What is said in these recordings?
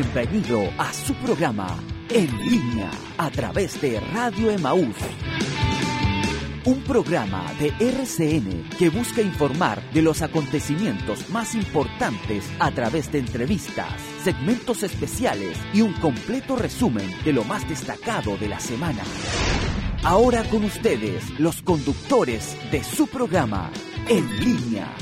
Bienvenido a su programa En línea a través de Radio Emaús. Un programa de RCN que busca informar de los acontecimientos más importantes a través de entrevistas, segmentos especiales y un completo resumen de lo más destacado de la semana. Ahora con ustedes, los conductores de su programa En línea.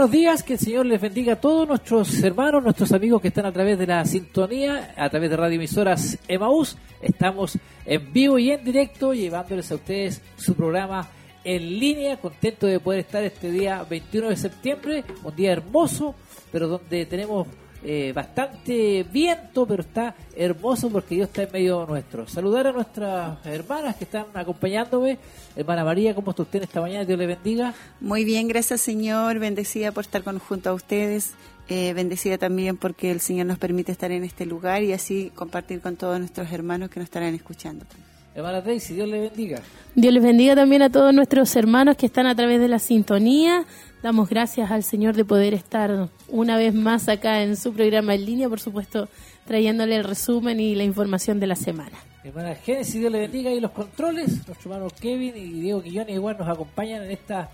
Buenos días, que el Señor les bendiga a todos nuestros hermanos, nuestros amigos que están a través de la sintonía, a través de Radio Emisoras Emaús. Estamos en vivo y en directo llevándoles a ustedes su programa en línea, contento de poder estar este día 21 de septiembre, un día hermoso, pero donde tenemos eh, bastante viento, pero está hermoso porque Dios está en medio nuestro. Saludar a nuestras hermanas que están acompañándome. Hermana María, ¿cómo está usted esta mañana? Dios le bendiga. Muy bien, gracias Señor. Bendecida por estar con, junto a ustedes. Eh, bendecida también porque el Señor nos permite estar en este lugar y así compartir con todos nuestros hermanos que nos estarán escuchando. Hermana Daisy, Dios le bendiga. Dios les bendiga también a todos nuestros hermanos que están a través de la sintonía. Damos gracias al Señor de poder estar una vez más acá en su programa en línea, por supuesto, trayéndole el resumen y la información de la semana. Hermana Génesis, Dios le bendiga y los controles. Nuestro hermano Kevin y Diego Quillones igual nos acompañan en esta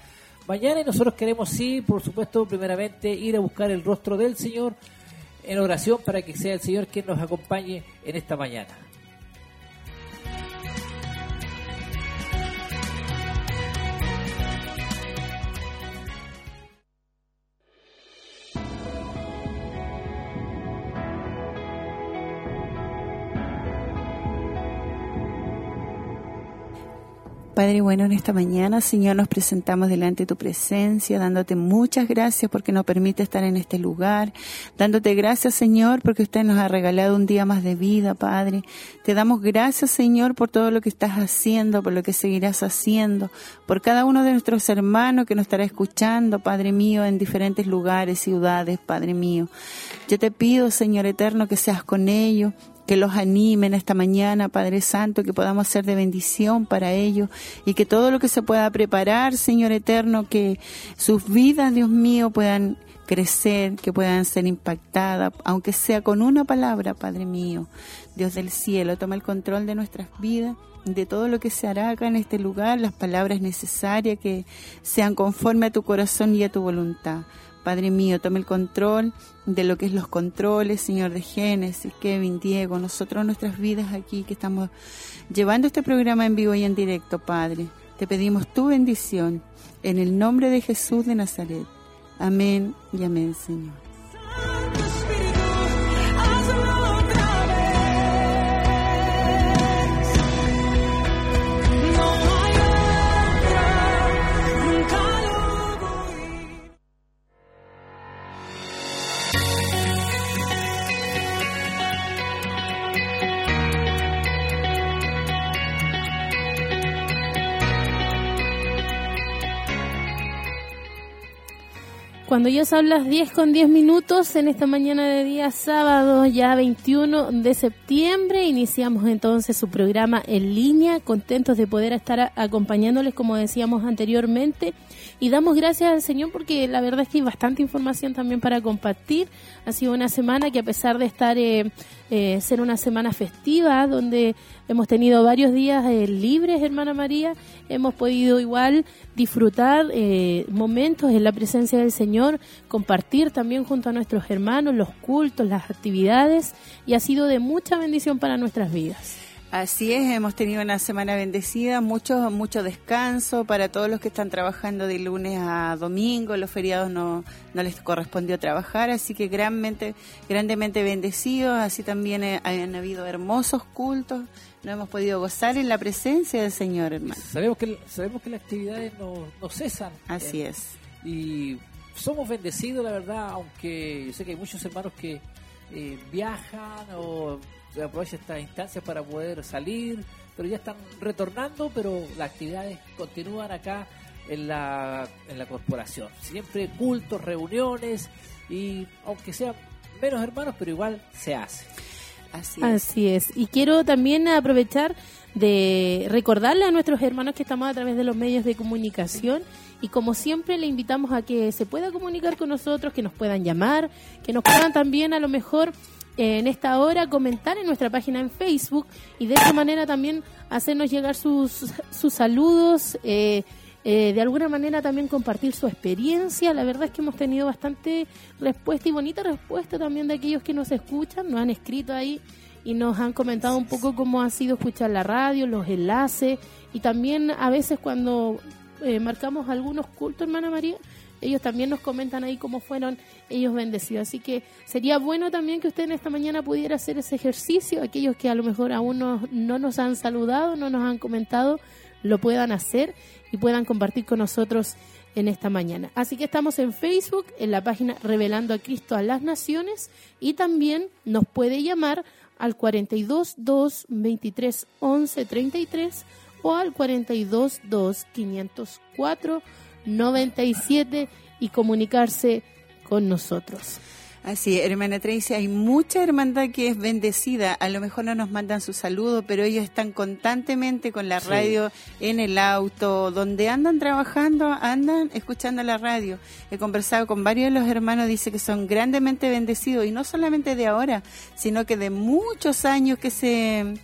mañana y nosotros queremos, sí, por supuesto, primeramente ir a buscar el rostro del Señor en oración para que sea el Señor quien nos acompañe en esta mañana. Padre bueno, en esta mañana, Señor, nos presentamos delante de tu presencia, dándote muchas gracias porque nos permite estar en este lugar, dándote gracias, Señor, porque usted nos ha regalado un día más de vida, Padre. Te damos gracias, Señor, por todo lo que estás haciendo, por lo que seguirás haciendo, por cada uno de nuestros hermanos que nos estará escuchando, Padre mío, en diferentes lugares, ciudades, Padre mío. Yo te pido, Señor eterno, que seas con ellos, que los animen esta mañana, Padre Santo, que podamos ser de bendición para ellos y que todo lo que se pueda preparar, Señor Eterno, que sus vidas, Dios mío, puedan crecer, que puedan ser impactadas, aunque sea con una palabra, Padre mío. Dios del cielo, toma el control de nuestras vidas de todo lo que se hará acá en este lugar, las palabras necesarias que sean conforme a tu corazón y a tu voluntad. Padre mío, tome el control de lo que es los controles, Señor de Génesis, Kevin, Diego, nosotros nuestras vidas aquí que estamos llevando este programa en vivo y en directo, Padre. Te pedimos tu bendición en el nombre de Jesús de Nazaret. Amén y amén, Señor. Cuando ya son las 10 con 10 minutos, en esta mañana de día sábado, ya 21 de septiembre, iniciamos entonces su programa en línea, contentos de poder estar acompañándoles, como decíamos anteriormente, y damos gracias al Señor porque la verdad es que hay bastante información también para compartir. Ha sido una semana que a pesar de estar eh, eh, ser una semana festiva, donde hemos tenido varios días eh, libres, hermana María, hemos podido igual disfrutar eh, momentos en la presencia del Señor, compartir también junto a nuestros hermanos los cultos, las actividades, y ha sido de mucha bendición para nuestras vidas. Así es, hemos tenido una semana bendecida, mucho, mucho descanso para todos los que están trabajando de lunes a domingo, los feriados no, no les correspondió trabajar, así que grandemente, grandemente bendecidos, así también eh, han habido hermosos cultos, no hemos podido gozar en la presencia del Señor, hermano. Sabemos que, sabemos que las actividades no, no cesan. Así eh, es. Y somos bendecidos, la verdad, aunque yo sé que hay muchos hermanos que eh, viajan o aprovechan estas instancias para poder salir, pero ya están retornando, pero las actividades continúan acá en la, en la corporación. Siempre cultos, reuniones y aunque sean menos hermanos, pero igual se hace. Así es. Así es. Y quiero también aprovechar de recordarle a nuestros hermanos que estamos a través de los medios de comunicación y como siempre le invitamos a que se pueda comunicar con nosotros, que nos puedan llamar, que nos puedan también a lo mejor en esta hora comentar en nuestra página en Facebook y de esa manera también hacernos llegar sus, sus saludos. Eh, eh, de alguna manera también compartir su experiencia. La verdad es que hemos tenido bastante respuesta y bonita respuesta también de aquellos que nos escuchan, nos han escrito ahí y nos han comentado un poco cómo ha sido escuchar la radio, los enlaces y también a veces cuando eh, marcamos algunos cultos, hermana María, ellos también nos comentan ahí cómo fueron ellos bendecidos. Así que sería bueno también que usted en esta mañana pudiera hacer ese ejercicio, aquellos que a lo mejor aún no, no nos han saludado, no nos han comentado, lo puedan hacer y puedan compartir con nosotros en esta mañana. Así que estamos en Facebook, en la página Revelando a Cristo a las Naciones y también nos puede llamar al 42 2 23 11 33 o al 42 2 504 97 y comunicarse con nosotros. Así, hermana Tracy, hay mucha hermandad que es bendecida. A lo mejor no nos mandan su saludo, pero ellos están constantemente con la radio en el auto, donde andan trabajando, andan escuchando la radio. He conversado con varios de los hermanos, dice que son grandemente bendecidos, y no solamente de ahora, sino que de muchos años que se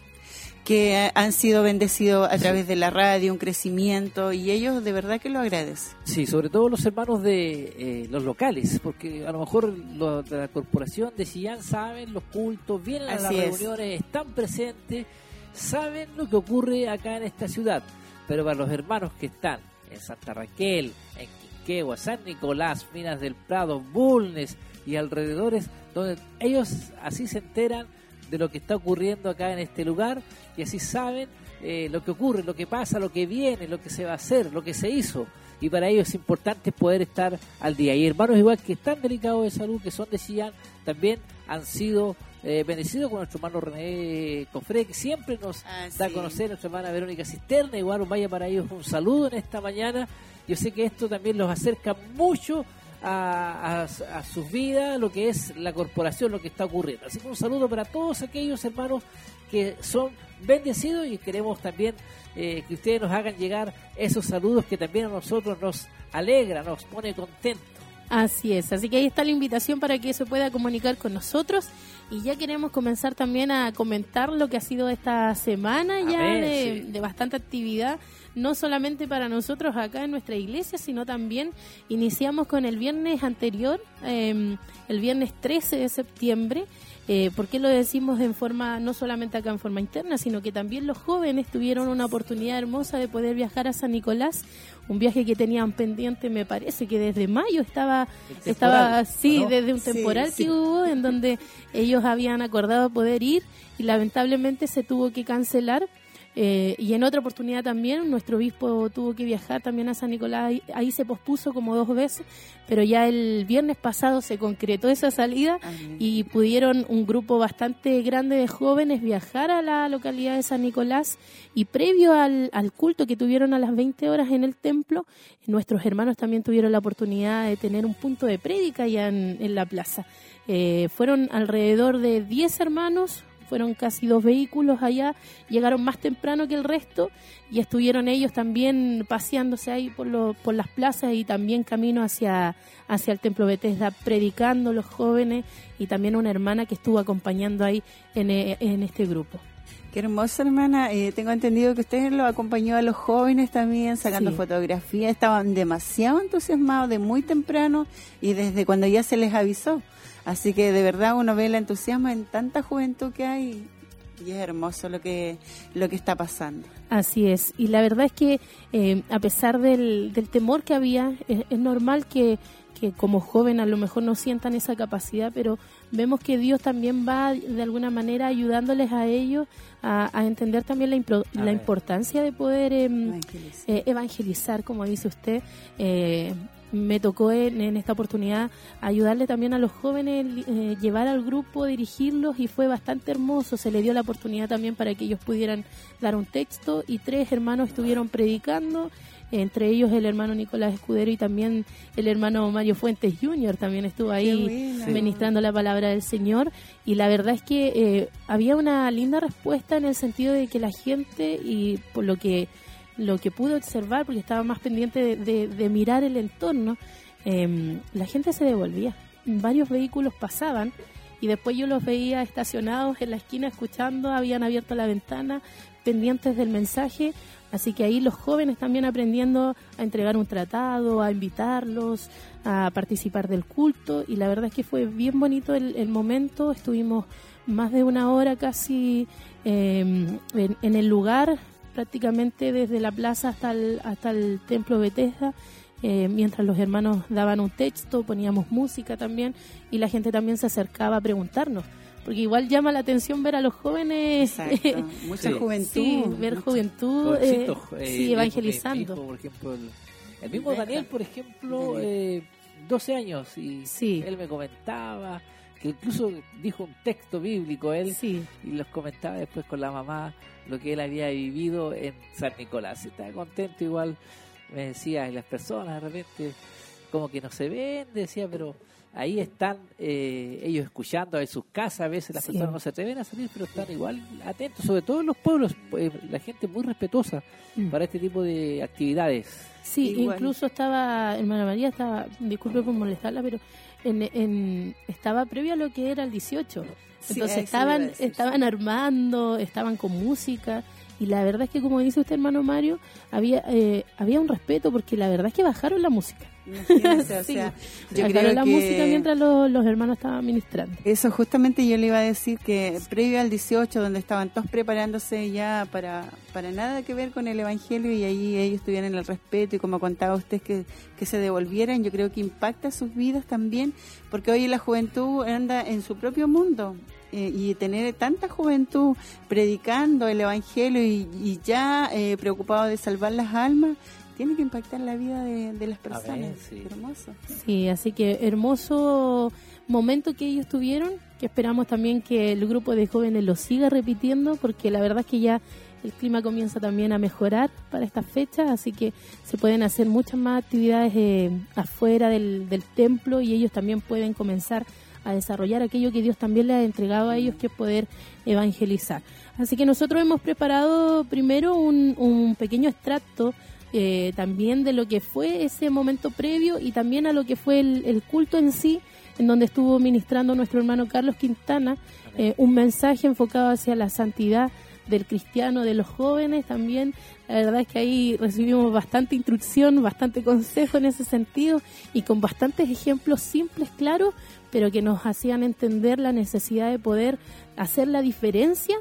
que han sido bendecidos a través de la radio, un crecimiento, y ellos de verdad que lo agradecen. Sí, sobre todo los hermanos de eh, los locales, porque a lo mejor los de la corporación de Sillán saben los cultos, vienen a las reuniones, están presentes, saben lo que ocurre acá en esta ciudad, pero para los hermanos que están en Santa Raquel, en Quiquegua, San Nicolás, Minas del Prado, Bulnes y alrededores, donde ellos así se enteran de lo que está ocurriendo acá en este lugar y así saben eh, lo que ocurre, lo que pasa, lo que viene, lo que se va a hacer, lo que se hizo. Y para ellos es importante poder estar al día. Y hermanos igual que están delicados de salud, que son de Chillán, también han sido eh, bendecidos con nuestro hermano René Cofré, que siempre nos ah, da a conocer, nuestra hermana Verónica Cisterna. Igual vaya para ellos un saludo en esta mañana. Yo sé que esto también los acerca mucho a, sus vidas lo que es la corporación, lo que está ocurriendo. Así que un saludo para todos aquellos hermanos que son bendecidos y queremos también eh, que ustedes nos hagan llegar esos saludos que también a nosotros nos alegra, nos pone contentos. Así es, así que ahí está la invitación para que se pueda comunicar con nosotros y ya queremos comenzar también a comentar lo que ha sido esta semana ya de, bastante actividad, no solamente para nosotros acá en nuestra iglesia, sino también iniciamos con el viernes anterior, em, el viernes 13 de septiembre, eh, ¿Por qué lo decimos en forma, no solamente acá en forma interna, sino que también los jóvenes tuvieron una oportunidad hermosa de poder viajar a San Nicolás, un viaje que tenían pendiente, me parece que desde mayo estaba, estaba sí, desde un temporal que hubo, en donde ellos habían acordado poder ir y lamentablemente se tuvo que cancelar eh, y en otra oportunidad también, nuestro obispo tuvo que viajar también a San Nicolás, ahí se pospuso como dos veces, pero ya el viernes pasado se concretó esa salida y pudieron un grupo bastante grande de jóvenes viajar a la localidad de San Nicolás. Y previo al, culto que tuvieron a las 20 horas en el templo, nuestros hermanos también tuvieron la oportunidad de tener un punto de prédica ya en, la plaza. Eh, fueron alrededor de 10 hermanos, fueron casi dos vehículos allá, llegaron más temprano que el resto y estuvieron ellos también paseándose ahí por, por las plazas y también camino hacia, hacia el templo Bethesda, predicando los jóvenes y también una hermana que estuvo acompañando ahí en, eh, este grupo. Qué hermosa hermana. Eh, tengo entendido que usted lo acompañó a los jóvenes también, sacando fotografías. Estaban demasiado entusiasmados de muy temprano y desde cuando ya se les avisó. Así que de verdad uno ve el entusiasmo en tanta juventud que hay y es hermoso lo que lo que está pasando. Así es, y la verdad es que eh, a pesar del, del, temor que había, es, normal que, que, como joven a lo mejor no sientan esa capacidad, pero vemos que Dios también va de alguna manera ayudándoles a ellos a, entender también la, la importancia de poder em, evangelizar. Eh, evangelizar. como dice usted. Me tocó en, esta oportunidad ayudarle también a los jóvenes, eh, llevar al grupo, dirigirlos y fue bastante hermoso. Se le dio la oportunidad también para que ellos pudieran dar un texto y tres hermanos estuvieron predicando entre ellos el hermano Nicolás Escudero y también el hermano Mario Fuentes Jr. también estuvo ahí ministrando la palabra del Señor y la verdad es que eh, había una linda respuesta en el sentido de que la gente y por lo que lo que pude observar porque estaba más pendiente de, mirar el entorno em, la gente se devolvía. Varios vehículos pasaban y después yo los veía estacionados en la esquina escuchando, habían abierto la ventana, pendientes del mensaje, así que ahí los jóvenes también aprendiendo a entregar un tratado, a invitarlos, a participar del culto. Y la verdad es que fue bien bonito el, momento, estuvimos más de una hora casi em, en, el lugar, prácticamente desde la plaza hasta el, hasta el templo Bethesda. Eh, mientras los hermanos daban un texto, poníamos música también y la gente también se acercaba a preguntarnos porque igual llama la atención ver a los jóvenes mucha juventud ver juventud eh, eh, evangelizando. por ejemplo el, mismo Daniel por ejemplo eh, 12 años y él me comentaba que incluso dijo un texto bíblico él y los comentaba después con la mamá lo que él había vivido en San Nicolás estaba contento igual me decía y las personas de repente como que no se ven decía pero ahí están eh, ellos escuchando en sus casas, a veces las personas no se atreven a salir, pero están igual atentos, sobre todo en los pueblos, eh, la gente muy respetuosa mm. para este tipo de actividades. Sí, incluso estaba, hermana María estaba, disculpe por molestarla, pero en, estaba previo a lo que era el 18. Entonces estaban, estaban armando, estaban con música y la verdad es que como dice usted hermano Mario había eh, había un respeto porque la verdad es que bajaron la música o sea, yo creo la música mientras los, hermanos estaban ministrando. Eso justamente yo le iba a decir que previo al 18, donde estaban todos preparándose ya para, para nada que ver con el Evangelio y ahí ellos tuvieran el respeto y como contaba usted que, que se devolvieran, yo creo que impacta sus vidas también, porque hoy la juventud anda en su propio mundo eh, y tener tanta juventud predicando el Evangelio y, ya eh, preocupado de salvar las almas, tiene que impactar la vida de, las personas. sí. Hermoso. Sí, así que hermoso momento que ellos tuvieron, que esperamos también que el grupo de jóvenes lo siga repitiendo, porque la verdad es que ya el clima comienza también a mejorar para estas fechas, así que se pueden hacer muchas más actividades eh, afuera del, del templo y ellos también pueden comenzar a desarrollar aquello que Dios también les ha entregado a ellos, que es poder evangelizar. Así que nosotros hemos preparado primero un, un pequeño extracto eh, también de lo que fue ese momento previo y también a lo que fue el, culto en sí, en donde estuvo ministrando nuestro hermano Carlos Quintana, eh, un mensaje enfocado hacia la santidad del cristiano, de los jóvenes también. La verdad es que ahí recibimos bastante instrucción, bastante consejo en ese sentido y con bastantes ejemplos simples, claros, pero que nos hacían entender la necesidad de poder hacer la diferencia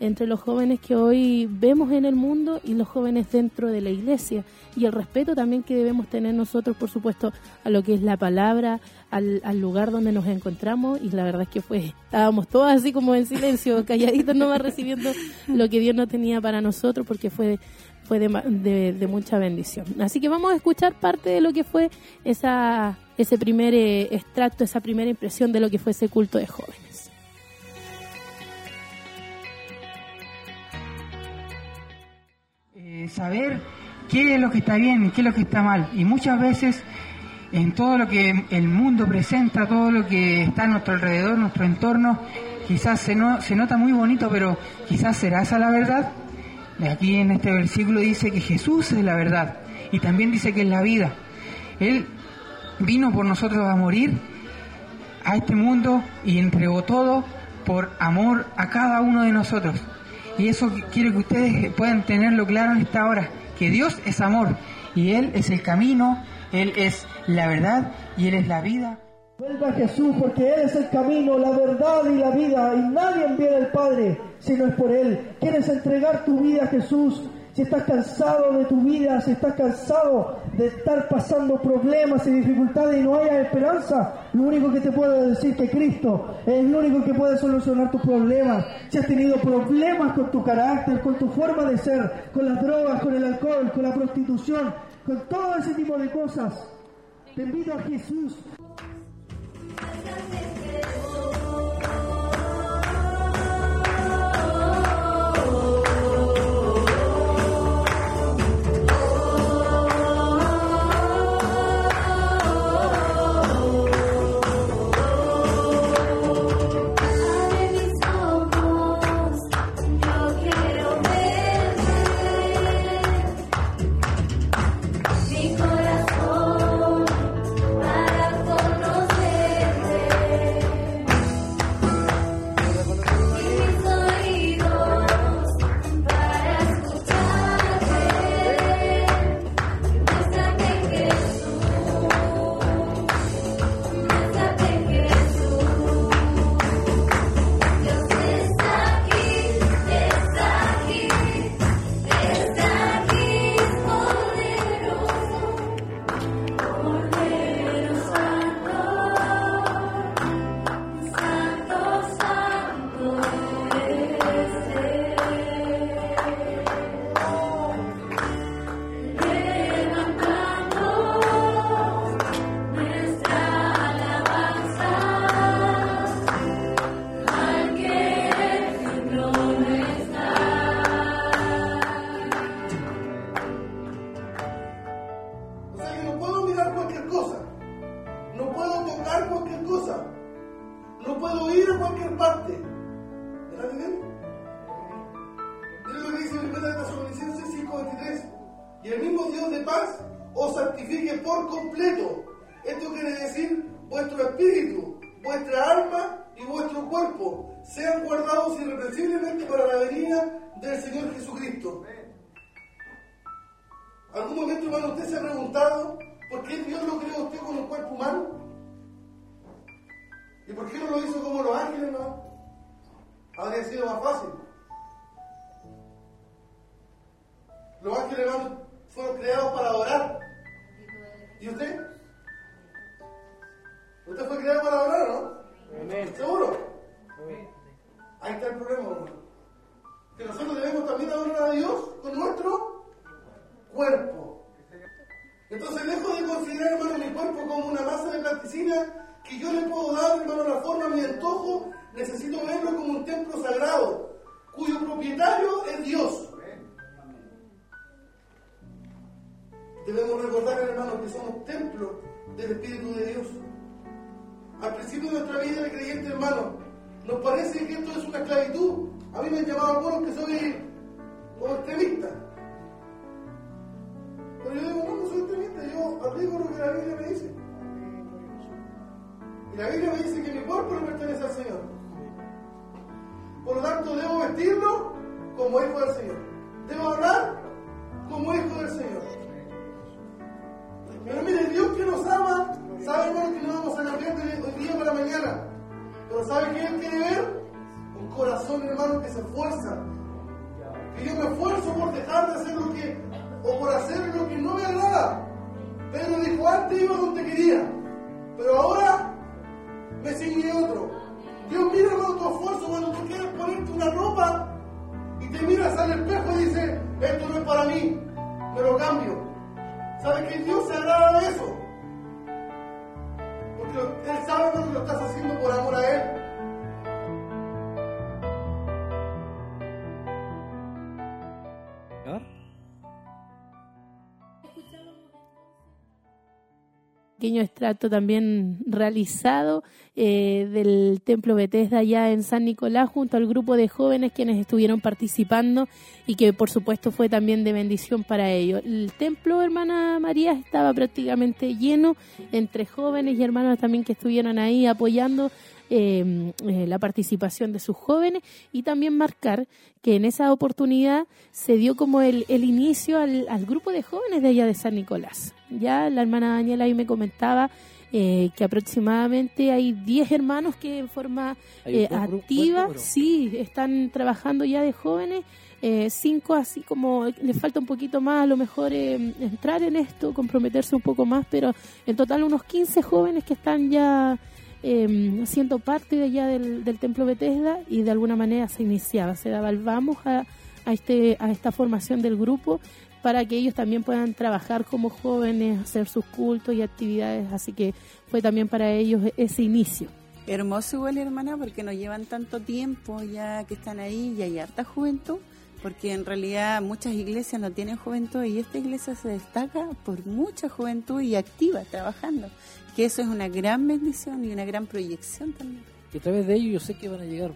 entre los jóvenes que hoy vemos en el mundo y los jóvenes dentro de la iglesia y el respeto también que debemos tener nosotros, por supuesto, a lo que es la palabra, al, lugar donde nos encontramos y la verdad es que fue, estábamos todos así como en silencio, calladitos nomás recibiendo lo que Dios no tenía para nosotros porque fue fue de, mucha bendición. Así que vamos a escuchar parte de lo que fue esa, ese primer eh, extracto, esa primera impresión de lo que fue ese culto de jóvenes. Saber qué es lo que está bien y qué es lo que está mal. Y muchas veces en todo lo que el mundo presenta, todo lo que está a nuestro alrededor, nuestro entorno, quizás se, no, se nota muy bonito, pero quizás será esa la verdad. Aquí en este versículo dice que Jesús es la verdad y también dice que es la vida. Él vino por nosotros a morir a este mundo y entregó todo por amor a cada uno de nosotros. Y eso quiero que ustedes puedan tenerlo claro en esta hora, que Dios es amor y Él es el camino, Él es la verdad y Él es la vida. Vuelva a Jesús porque Él es el camino, la verdad y la vida y nadie viene al Padre si no es por Él. ¿Quieres entregar tu vida a Jesús? si estás cansado de tu vida, si estás cansado de estar pasando problemas y dificultades y no haya esperanza, lo único que te puedo decir es que Cristo es el único que puede solucionar tus problemas. Si has tenido problemas con tu carácter, con tu forma de ser, con las drogas, con el alcohol, con la prostitución, con todo ese tipo de cosas, te invito a Jesús. cualquier parte. ¿Verdad, Miguel? Miren lo que dice en 1 Tesalonicenses 5.23. Y el mismo Dios de paz os santifique por completo. Esto quiere decir vuestro espíritu, vuestra alma y vuestro cuerpo sean guardados irreprensiblemente para la venida del Señor Jesucristo. ¿Algún momento, hermano, usted se ha preguntado por qué Dios lo creó usted con un cuerpo humano? ¿Y por qué no lo hizo como los ángeles, hermano? Habría sido más fácil. Los ángeles, hermano, fueron creados para adorar. ¿Y usted? ¿Usted fue creado para adorar, no? ¿Seguro? Ahí está el problema, hermano. Que nosotros debemos también adorar a Dios con nuestro cuerpo. Entonces, lejos de considerar, hermano, mi cuerpo como una masa de plasticina, que yo le puedo dar, hermano, la forma a mi antojo, necesito verlo como un templo sagrado, cuyo propietario es Dios. Debemos recordar, hermanos, que somos templo del Espíritu de Dios. Al principio de nuestra vida, el creyente, hermano, nos parece que esto es una esclavitud. A mí me han llamado algunos que soy eh, como extremista. Pero yo digo, no, no soy extremista, yo aplico lo que la Biblia me dice. La Biblia me dice que mi cuerpo le pertenece al Señor. Por lo tanto, debo vestirlo como hijo del Señor. Debo hablar como hijo del Señor. Pero mire, Dios que nos ama, sabe hermano que no vamos a cambiar de hoy día para mañana. Pero sabe que Él quiere ver un corazón, hermano, que se esfuerza. Que yo me esfuerzo por dejar de hacer lo que, o por hacer lo que no me agrada. Pedro dijo, antes iba donde quería, pero ahora persigue otro. Dios mira con tu esfuerzo cuando tú quieres ponerte una ropa y te miras al espejo y dices, esto no es para mí, me lo cambio. ¿Sabes que Dios se agrada de eso? Porque Él sabe cuando lo estás haciendo por amor a Él. pequeño extracto también realizado eh, del Templo Bethesda allá en San Nicolás junto al grupo de jóvenes quienes estuvieron participando y que por supuesto fue también de bendición para ellos. El templo, hermana María, estaba prácticamente lleno entre jóvenes y hermanos también que estuvieron ahí apoyando Em, eh, la participación de sus jóvenes y también marcar que en esa oportunidad se dio como el, el inicio al, al, grupo de jóvenes de allá de San Nicolás. Ya la hermana Daniela ahí me comentaba eh, que aproximadamente hay 10 hermanos que en forma eh, activa sí están trabajando ya de jóvenes. Eh, cinco así como les falta un poquito más a lo mejor em, entrar en esto, comprometerse un poco más, pero en total unos 15 jóvenes que están ya eh, siendo parte de allá del, del, templo Bethesda y de alguna manera se iniciaba, se daba el vamos a, a, este, a esta formación del grupo para que ellos también puedan trabajar como jóvenes, hacer sus cultos y actividades, así que fue también para ellos e, ese inicio. Hermoso igual, hermana, porque no llevan tanto tiempo ya que están ahí y hay harta juventud, porque en realidad muchas iglesias no tienen juventud y esta iglesia se destaca por mucha juventud y activa, trabajando que eso es una gran bendición y una gran proyección también. Y a través de ello yo sé que van a llegar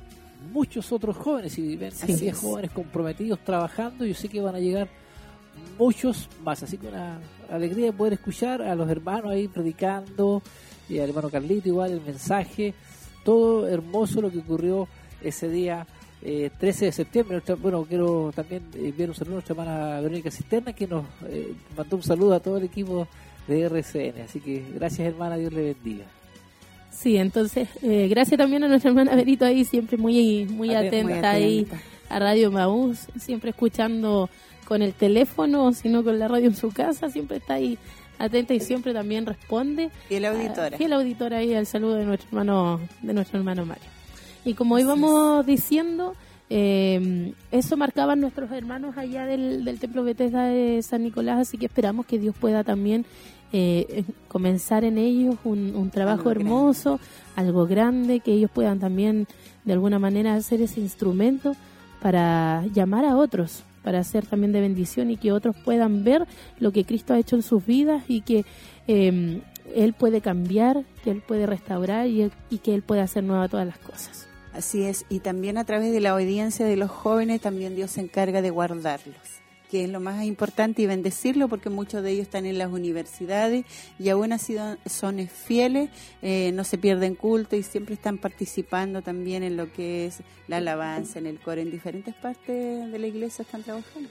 muchos otros jóvenes y Así jóvenes comprometidos trabajando, yo sé que van a llegar muchos más, así que una alegría de poder escuchar a los hermanos ahí predicando, y al hermano Carlito igual el mensaje, todo hermoso lo que ocurrió ese día 13 eh, de septiembre. Bueno, quiero también enviar un saludo a nuestra hermana Verónica Cisterna que nos eh, mandó un saludo a todo el equipo de RCN. Así que gracias hermana, Dios le bendiga. Sí, entonces eh, gracias también a nuestra hermana Verito ahí, siempre muy, muy, atenta, ahí a Radio Maús, siempre escuchando con el teléfono, sino con la radio en su casa, siempre está ahí atenta y siempre también responde. Y el auditora. Y el auditora ahí al saludo de nuestro hermano, de nuestro hermano Mario. Y como íbamos diciendo, eh, eso marcaban nuestros hermanos allá del, del Templo Bethesda de San Nicolás, así que esperamos que Dios pueda también eh, comenzar en ellos un, un trabajo hermoso, algo grande, que ellos puedan también de alguna manera hacer ese instrumento para llamar a otros, para ser también de bendición y que otros puedan ver lo que Cristo ha hecho en sus vidas y que em, Él puede cambiar, que Él puede restaurar y, y que Él puede hacer nueva todas las cosas. Así es, y también a través de la obediencia de los jóvenes también Dios se encarga de guardarlos que es lo más importante y bendecirlo porque muchos de ellos están en las universidades y aún así son fieles, eh, no se pierden culto y siempre están participando también en lo que es la alabanza, en el coro, en diferentes partes de la iglesia están trabajando.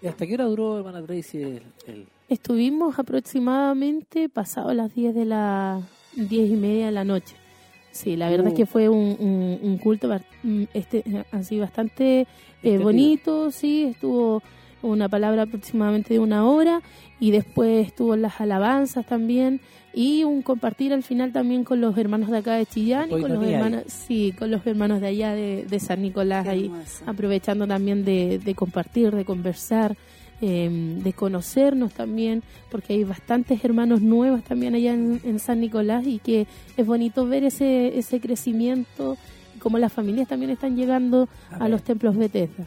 ¿Y hasta qué hora duró, hermana Tracy, el, Estuvimos aproximadamente pasado las 10 de la 10 y media de la noche. Sí, la verdad es que uh. fue un, culto mm, este, así bastante eh, bonito, sí, estuvo una palabra aproximadamente de una hora y después estuvo las alabanzas también y un compartir al final también con los hermanos de acá de Chillán y con los hermanos sí con los hermanos de allá de, San Nicolás ahí aprovechando también de, compartir de conversar em, de conocernos también porque hay bastantes hermanos nuevos también allá en, San Nicolás y que es bonito ver ese ese crecimiento como las familias también están llegando a, los templos Bethesda.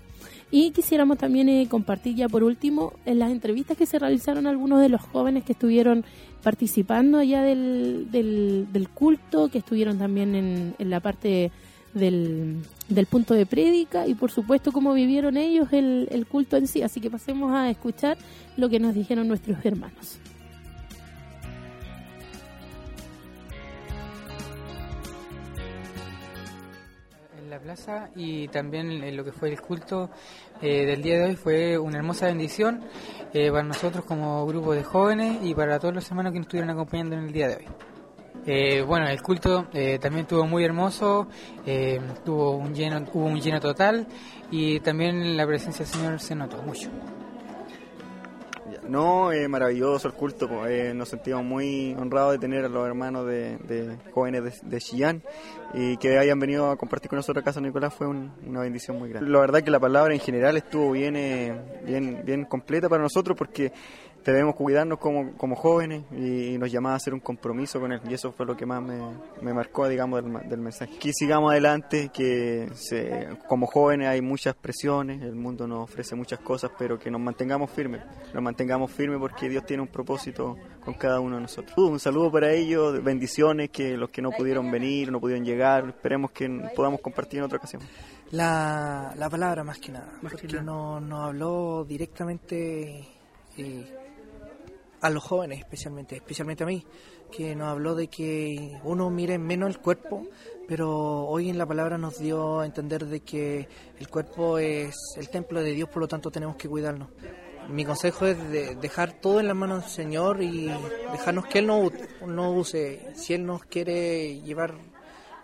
Y quisiéramos también eh, compartir ya por último en las entrevistas que se realizaron algunos de los jóvenes que estuvieron participando allá del, del, culto, que estuvieron también en, en la parte del, del, punto de prédica y por supuesto cómo vivieron ellos el, el culto en sí. Así que pasemos a escuchar lo que nos dijeron nuestros hermanos. Plaza y también lo que fue el culto eh, del día de hoy fue una hermosa bendición eh, para nosotros como grupo de jóvenes y para todos los hermanos que nos estuvieron acompañando en el día de hoy. Eh, bueno, el culto también estuvo muy hermoso, tuvo un lleno, hubo un lleno total y también la presencia del Señor se notó mucho. No, eh, maravilloso el culto. Eh, nos sentimos muy honrados de tener a los hermanos de, jóvenes de, Chillán y que hayan venido a compartir con nosotros a Casa Nicolás fue una bendición muy grande. La verdad que la palabra en general estuvo bien, eh, bien, bien completa para nosotros porque debemos cuidarnos como, como jóvenes y, nos llamaba a hacer un compromiso con él y eso fue lo que más me, me marcó digamos del, del, mensaje. Que sigamos adelante que como jóvenes hay muchas presiones el mundo nos ofrece muchas cosas pero que nos mantengamos firmes nos mantengamos firmes porque Dios tiene un propósito con cada uno de nosotros. Un saludo para ellos bendiciones que los que no pudieron venir no pudieron llegar esperemos que podamos compartir en otra ocasión. La, la palabra más que nada porque no nos habló directamente eh, a los jóvenes especialmente, especialmente a mí, que nos habló de que uno mire menos el cuerpo, pero hoy en la palabra nos dio a entender de que el cuerpo es el templo de Dios, por lo tanto tenemos que cuidarnos. Mi consejo es de dejar todo en las manos del Señor y dejarnos que Él no, no use. Si Él nos quiere llevar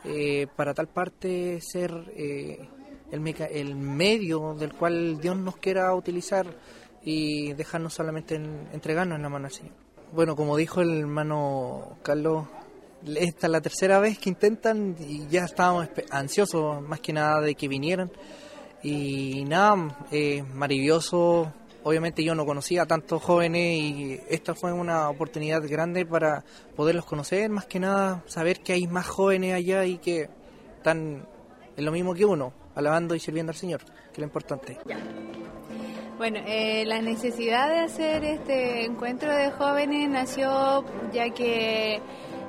eh, para tal parte, ser eh, el, el medio del cual Dios nos quiera utilizar y dejarnos solamente entregarnos en la mano del Señor. Bueno, como dijo el hermano Carlos, esta es la tercera vez que intentan y ya estábamos ansiosos más que nada de que vinieran. Y nada, eh, maravilloso obviamente yo no conocía a tantos jóvenes y esta fue una oportunidad grande para poderlos conocer, más que nada saber que hay más jóvenes allá y que están en lo mismo que uno, alabando y sirviendo al Señor, que es lo importante. Bueno, eh, la necesidad de hacer este encuentro de jóvenes nació ya que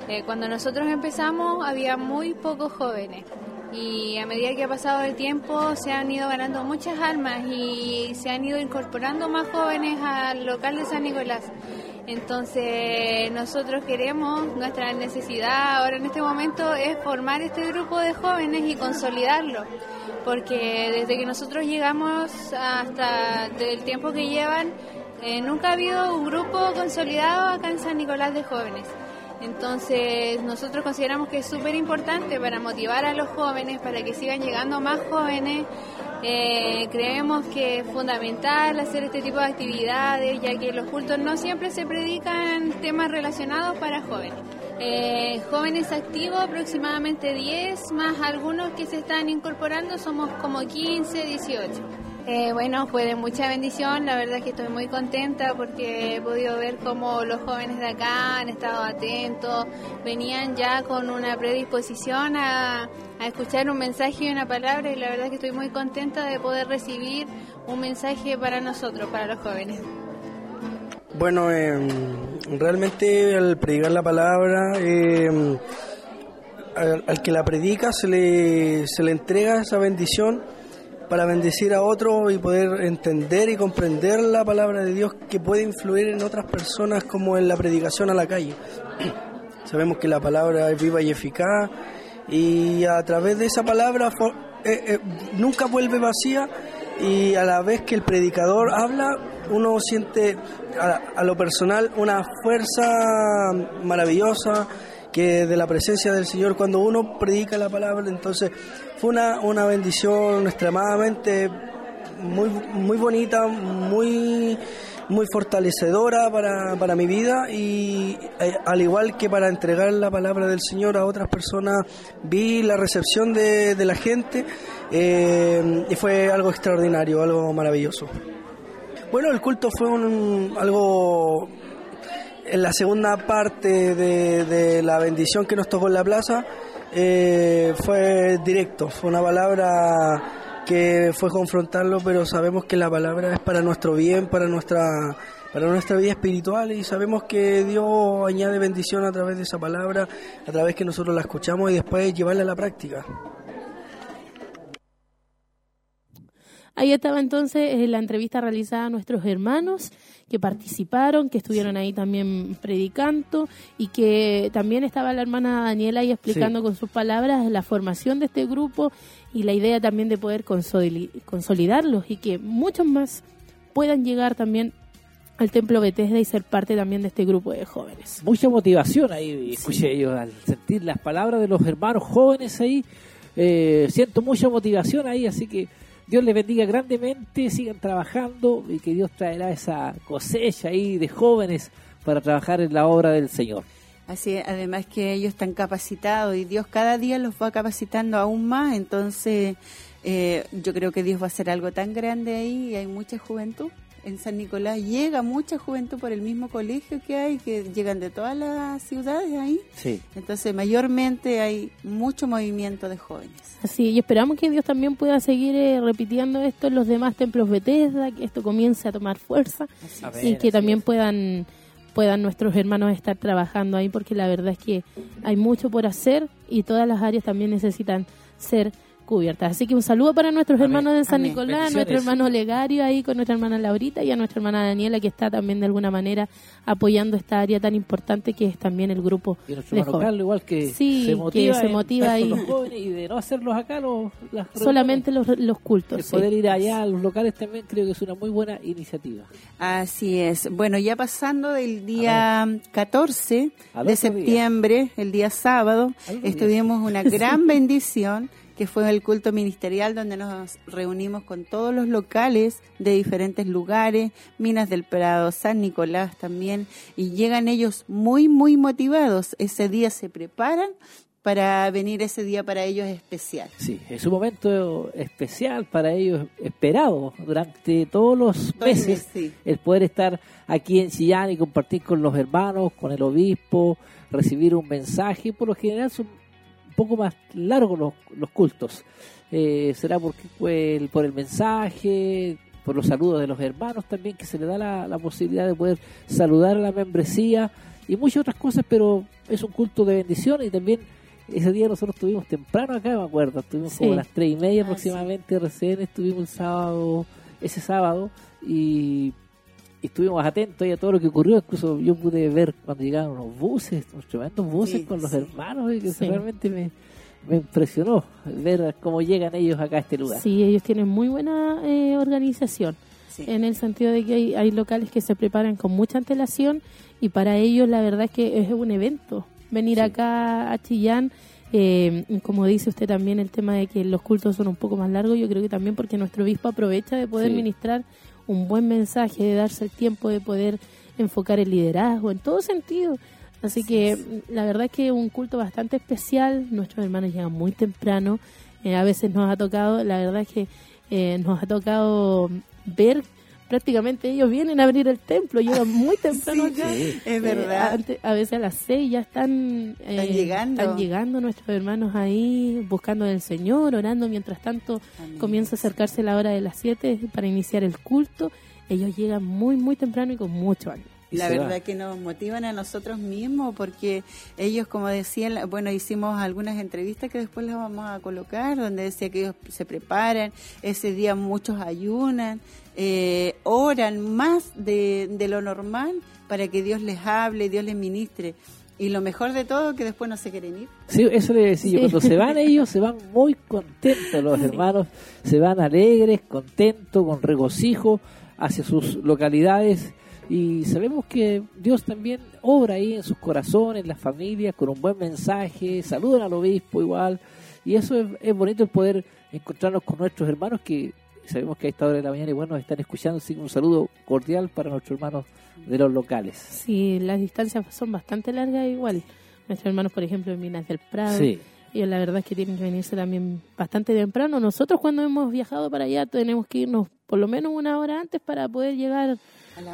eh, cuando nosotros empezamos había muy pocos jóvenes y a medida que ha pasado el tiempo se han ido ganando muchas almas y se han ido incorporando más jóvenes al local de San Nicolás. Entonces nosotros queremos, nuestra necesidad ahora en este momento es formar este grupo de jóvenes y consolidarlo, porque desde que nosotros llegamos hasta el tiempo que llevan, eh, nunca ha habido un grupo consolidado acá en San Nicolás de jóvenes. Entonces nosotros consideramos que es súper importante para motivar a los jóvenes, para que sigan llegando más jóvenes. Eh, creemos que es fundamental hacer este tipo de actividades, ya que los cultos no siempre se predican temas relacionados para jóvenes. Eh, jóvenes activos, aproximadamente 10, más algunos que se están incorporando, somos como 15, 18. Eh, bueno, fue de mucha bendición, la verdad es que estoy muy contenta porque he podido ver cómo los jóvenes de acá han estado atentos, venían ya con una predisposición a, escuchar un mensaje y una palabra y la verdad es que estoy muy contenta de poder recibir un mensaje para nosotros, para los jóvenes. Bueno, em, realmente al predicar la palabra, em, al, que la predica se le, se le entrega esa bendición para bendecir a otros y poder entender y comprender la palabra de Dios que puede influir en otras personas como en la predicación a la calle. Sabemos que la palabra es viva y eficaz y a través de esa palabra eh, eh, nunca vuelve vacía y a la vez que el predicador habla uno siente a lo personal una fuerza maravillosa que de la presencia del Señor cuando uno predica la palabra, entonces fue una, una bendición extremadamente muy, muy bonita, muy, muy fortalecedora para, para mi vida y eh, al igual que para entregar la palabra del Señor a otras personas, vi la recepción de, de la gente eh, y fue algo extraordinario, algo maravilloso. Bueno, el culto fue un, algo en la segunda parte de, la bendición que nos tocó en la plaza eh, fue directo, fue una palabra que fue confrontarlo, pero sabemos que la palabra es para nuestro bien, para nuestra para nuestra vida espiritual y sabemos que Dios añade bendición a través de esa palabra, a través que nosotros la escuchamos y después llevarla a la práctica. Ahí estaba entonces eh, la entrevista realizada a nuestros hermanos que participaron, que estuvieron ahí también predicando y que también estaba la hermana Daniela ahí explicando con sus palabras la formación de este grupo y la idea también de poder consolidarlos y que muchos más puedan llegar también al templo Bethesda y ser parte también de este grupo de jóvenes. Mucha motivación ahí, escuché yo, al sentir las palabras de los hermanos jóvenes ahí, eh, siento mucha motivación ahí, así que Dios les bendiga grandemente, sigan trabajando y que Dios traerá esa cosecha ahí de jóvenes para trabajar en la obra del Señor. Así, además que ellos están capacitados y Dios cada día los va capacitando aún más, entonces eh, yo creo que Dios va a hacer algo tan grande ahí y hay mucha juventud en San Nicolás llega mucha juventud por el mismo colegio que hay, que llegan de todas las ciudades ahí. Sí. Entonces, mayormente hay mucho movimiento de jóvenes. Así, y esperamos que Dios también pueda seguir eh, repitiendo esto en los demás templos Bethesda, que esto comience a tomar fuerza y que también puedan puedan nuestros hermanos estar trabajando ahí, porque la verdad es que hay mucho por hacer y todas las áreas también necesitan ser cubiertas. Así que un saludo para nuestros hermanos de San Nicolás, nuestro hermano Legario ahí con nuestra hermana Laurita y a nuestra hermana Daniela que está también de alguna manera apoyando esta área tan importante que es también el grupo y nuestro hermano Carlos igual que se motiva, que se motiva ahí. y de no hacerlos acá los, solamente los, los cultos. El poder ir allá a los locales también creo que es una muy buena iniciativa. Así es. Bueno, ya pasando del día 14 de septiembre, el día sábado, estuvimos una gran bendición que fue el culto ministerial donde nos reunimos con todos los locales de diferentes lugares, Minas del Prado, San Nicolás también, y llegan ellos muy, muy motivados. Ese día se preparan para venir ese día para ellos especial. Sí, es un momento especial para ellos, esperado durante todos los meses, el poder estar aquí en Chillán y compartir con los hermanos, con el obispo, recibir un mensaje. Por lo general son un poco más largos los, los cultos. Eh, será porque, pues, por el mensaje, por los saludos de los hermanos también, que se le da la, la posibilidad de poder saludar a la membresía y muchas otras cosas, pero es un culto de bendición y también ese día nosotros estuvimos temprano acá, me acuerdo, estuvimos como a las tres y media ah, aproximadamente, recién estuvimos el sábado, ese sábado, y, estuvimos atentos a todo lo que ocurrió, incluso yo pude ver cuando llegaron los buses, los tremendos buses con los hermanos, y que realmente me, me impresionó ver cómo llegan ellos acá a este lugar. Sí, ellos tienen muy buena eh, organización. En el sentido de que hay, hay locales que se preparan con mucha antelación y para ellos la verdad es que es un evento venir acá a Chillán. Eh, como dice usted también, el tema de que los cultos son un poco más largos, yo creo que también porque nuestro obispo aprovecha de poder ministrar un buen mensaje, de darse el tiempo de poder enfocar el liderazgo en todo sentido. Así que la verdad es que es un culto bastante especial, nuestros hermanos llegan muy temprano, eh, a veces nos ha tocado, la verdad es que eh, nos ha tocado ver prácticamente ellos vienen a abrir el templo, llegan muy temprano es eh, verdad. a veces a las seis ya están, eh, llegando. están llegando nuestros hermanos ahí buscando al Señor, orando, mientras tanto comienza a acercarse la hora de las siete para iniciar el culto. Ellos llegan muy, muy temprano y con mucho ánimo. La verdad que nos motivan a nosotros mismos porque ellos, como decían, bueno, hicimos algunas entrevistas que después las vamos a colocar, donde decía que ellos se preparan, ese día muchos ayunan, eh, oran más de, de lo normal para que Dios les hable, Dios les ministre. Y lo mejor de todo, que después no se quieren ir. Sí, eso le decía Cuando se van ellos, se van muy contentos los hermanos, se van alegres, contentos, con regocijo hacia sus localidades y sabemos que Dios también obra ahí en sus corazones, en las familias, con un buen mensaje, saludan al obispo igual. Y eso es, bonito el poder encontrarnos con nuestros hermanos que sabemos que a esta hora de la mañana igual nos están escuchando, así que un saludo cordial para nuestros hermanos de los locales. Sí, las distancias son bastante largas igual. Nuestros hermanos, por ejemplo, en Minas del Prado. Sí. Y la verdad es que tienen que venirse también bastante temprano. Nosotros cuando hemos viajado para allá tenemos que irnos por lo menos una hora antes para poder llegar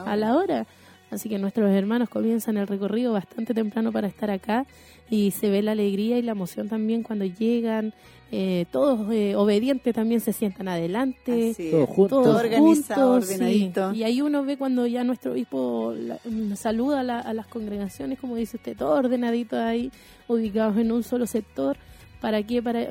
a la, hora. Así que nuestros hermanos comienzan el recorrido bastante temprano para estar acá y se ve la alegría y la emoción también cuando llegan. Eh, todos eh, obedientes también se sientan adelante, todos juntos, todo organizado, ordenadito. Y ahí uno ve cuando ya nuestro obispo mm, saluda a, las congregaciones, como dice usted, todo ordenadito ahí, ubicados en un solo sector. ¿Para qué? para,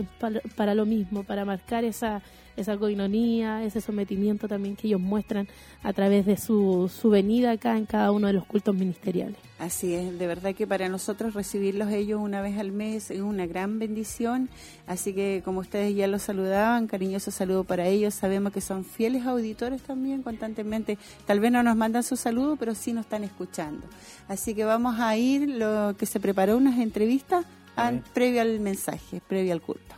para lo mismo, para marcar esa esa coinonía, ese sometimiento también que ellos muestran a través de su, su venida acá en cada uno de los cultos ministeriales. Así es, de verdad que para nosotros recibirlos ellos una vez al mes es una gran bendición, así que como ustedes ya los saludaban, cariñoso saludo para ellos, sabemos que son fieles auditores también constantemente, tal vez no nos mandan su saludo, pero sí nos están escuchando. Así que vamos a ir, lo que se preparó unas entrevistas previo al mensaje, previo al culto.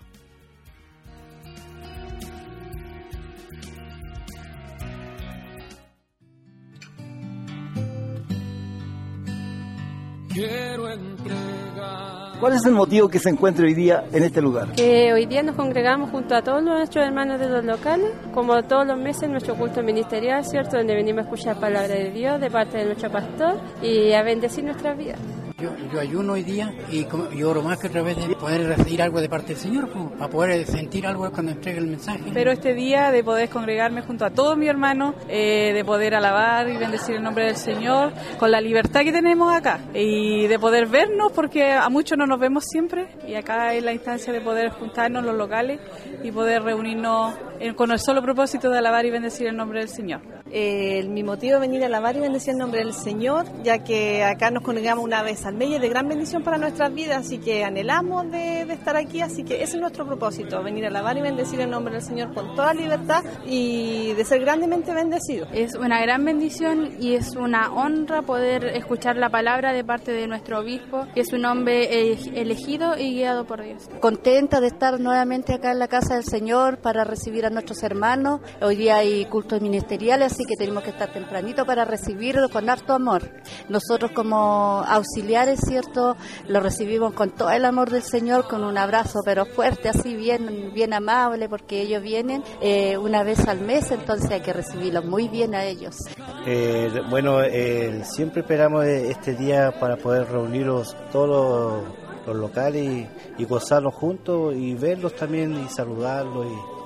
¿Cuál es el motivo que se encuentra hoy día en este lugar? Que hoy día nos congregamos junto a todos nuestros hermanos de los locales, como todos los meses nuestro culto ministerial, ¿cierto? Donde venimos a escuchar palabra de Dios de parte de nuestro pastor y a bendecir nuestras vidas. Yo, yo, ayuno hoy día y, yo oro más que otra vez de poder recibir algo de parte del Señor, para poder sentir algo cuando entregue el mensaje. Pero este día de poder congregarme junto a todos mis hermanos, eh, de poder alabar y bendecir el nombre del Señor, con la libertad que tenemos acá y de poder vernos, porque a muchos no nos vemos siempre y acá es la instancia de poder juntarnos los locales y poder reunirnos con el solo propósito de alabar y bendecir el nombre del Señor. Eh, mi motivo de venir a alabar y bendecir el nombre del Señor, ya que acá nos congregamos una vez al mes y es de gran bendición para nuestras vidas, así que anhelamos de, estar aquí, así que ese es nuestro propósito, venir a alabar y bendecir el nombre del Señor con toda libertad y de ser grandemente bendecido. Es una gran bendición y es una honra poder escuchar la palabra de parte de nuestro obispo, que es un hombre elegido y guiado por Dios. Contenta de estar nuevamente acá en la casa del Señor para recibir a nuestros hermanos. Hoy día hay cultos ministeriales así que tenemos que estar tempranito para recibirlo con harto amor. Nosotros como auxiliares, ¿cierto? Lo recibimos con todo el amor del Señor, con un abrazo pero fuerte, así bien, bien amable, porque ellos vienen eh, una vez al mes, entonces hay que recibirlos muy bien a ellos. Eh, bueno, eh, siempre esperamos este día para poder reunirnos todos los, locales y, gozarlos juntos y verlos también y saludarlos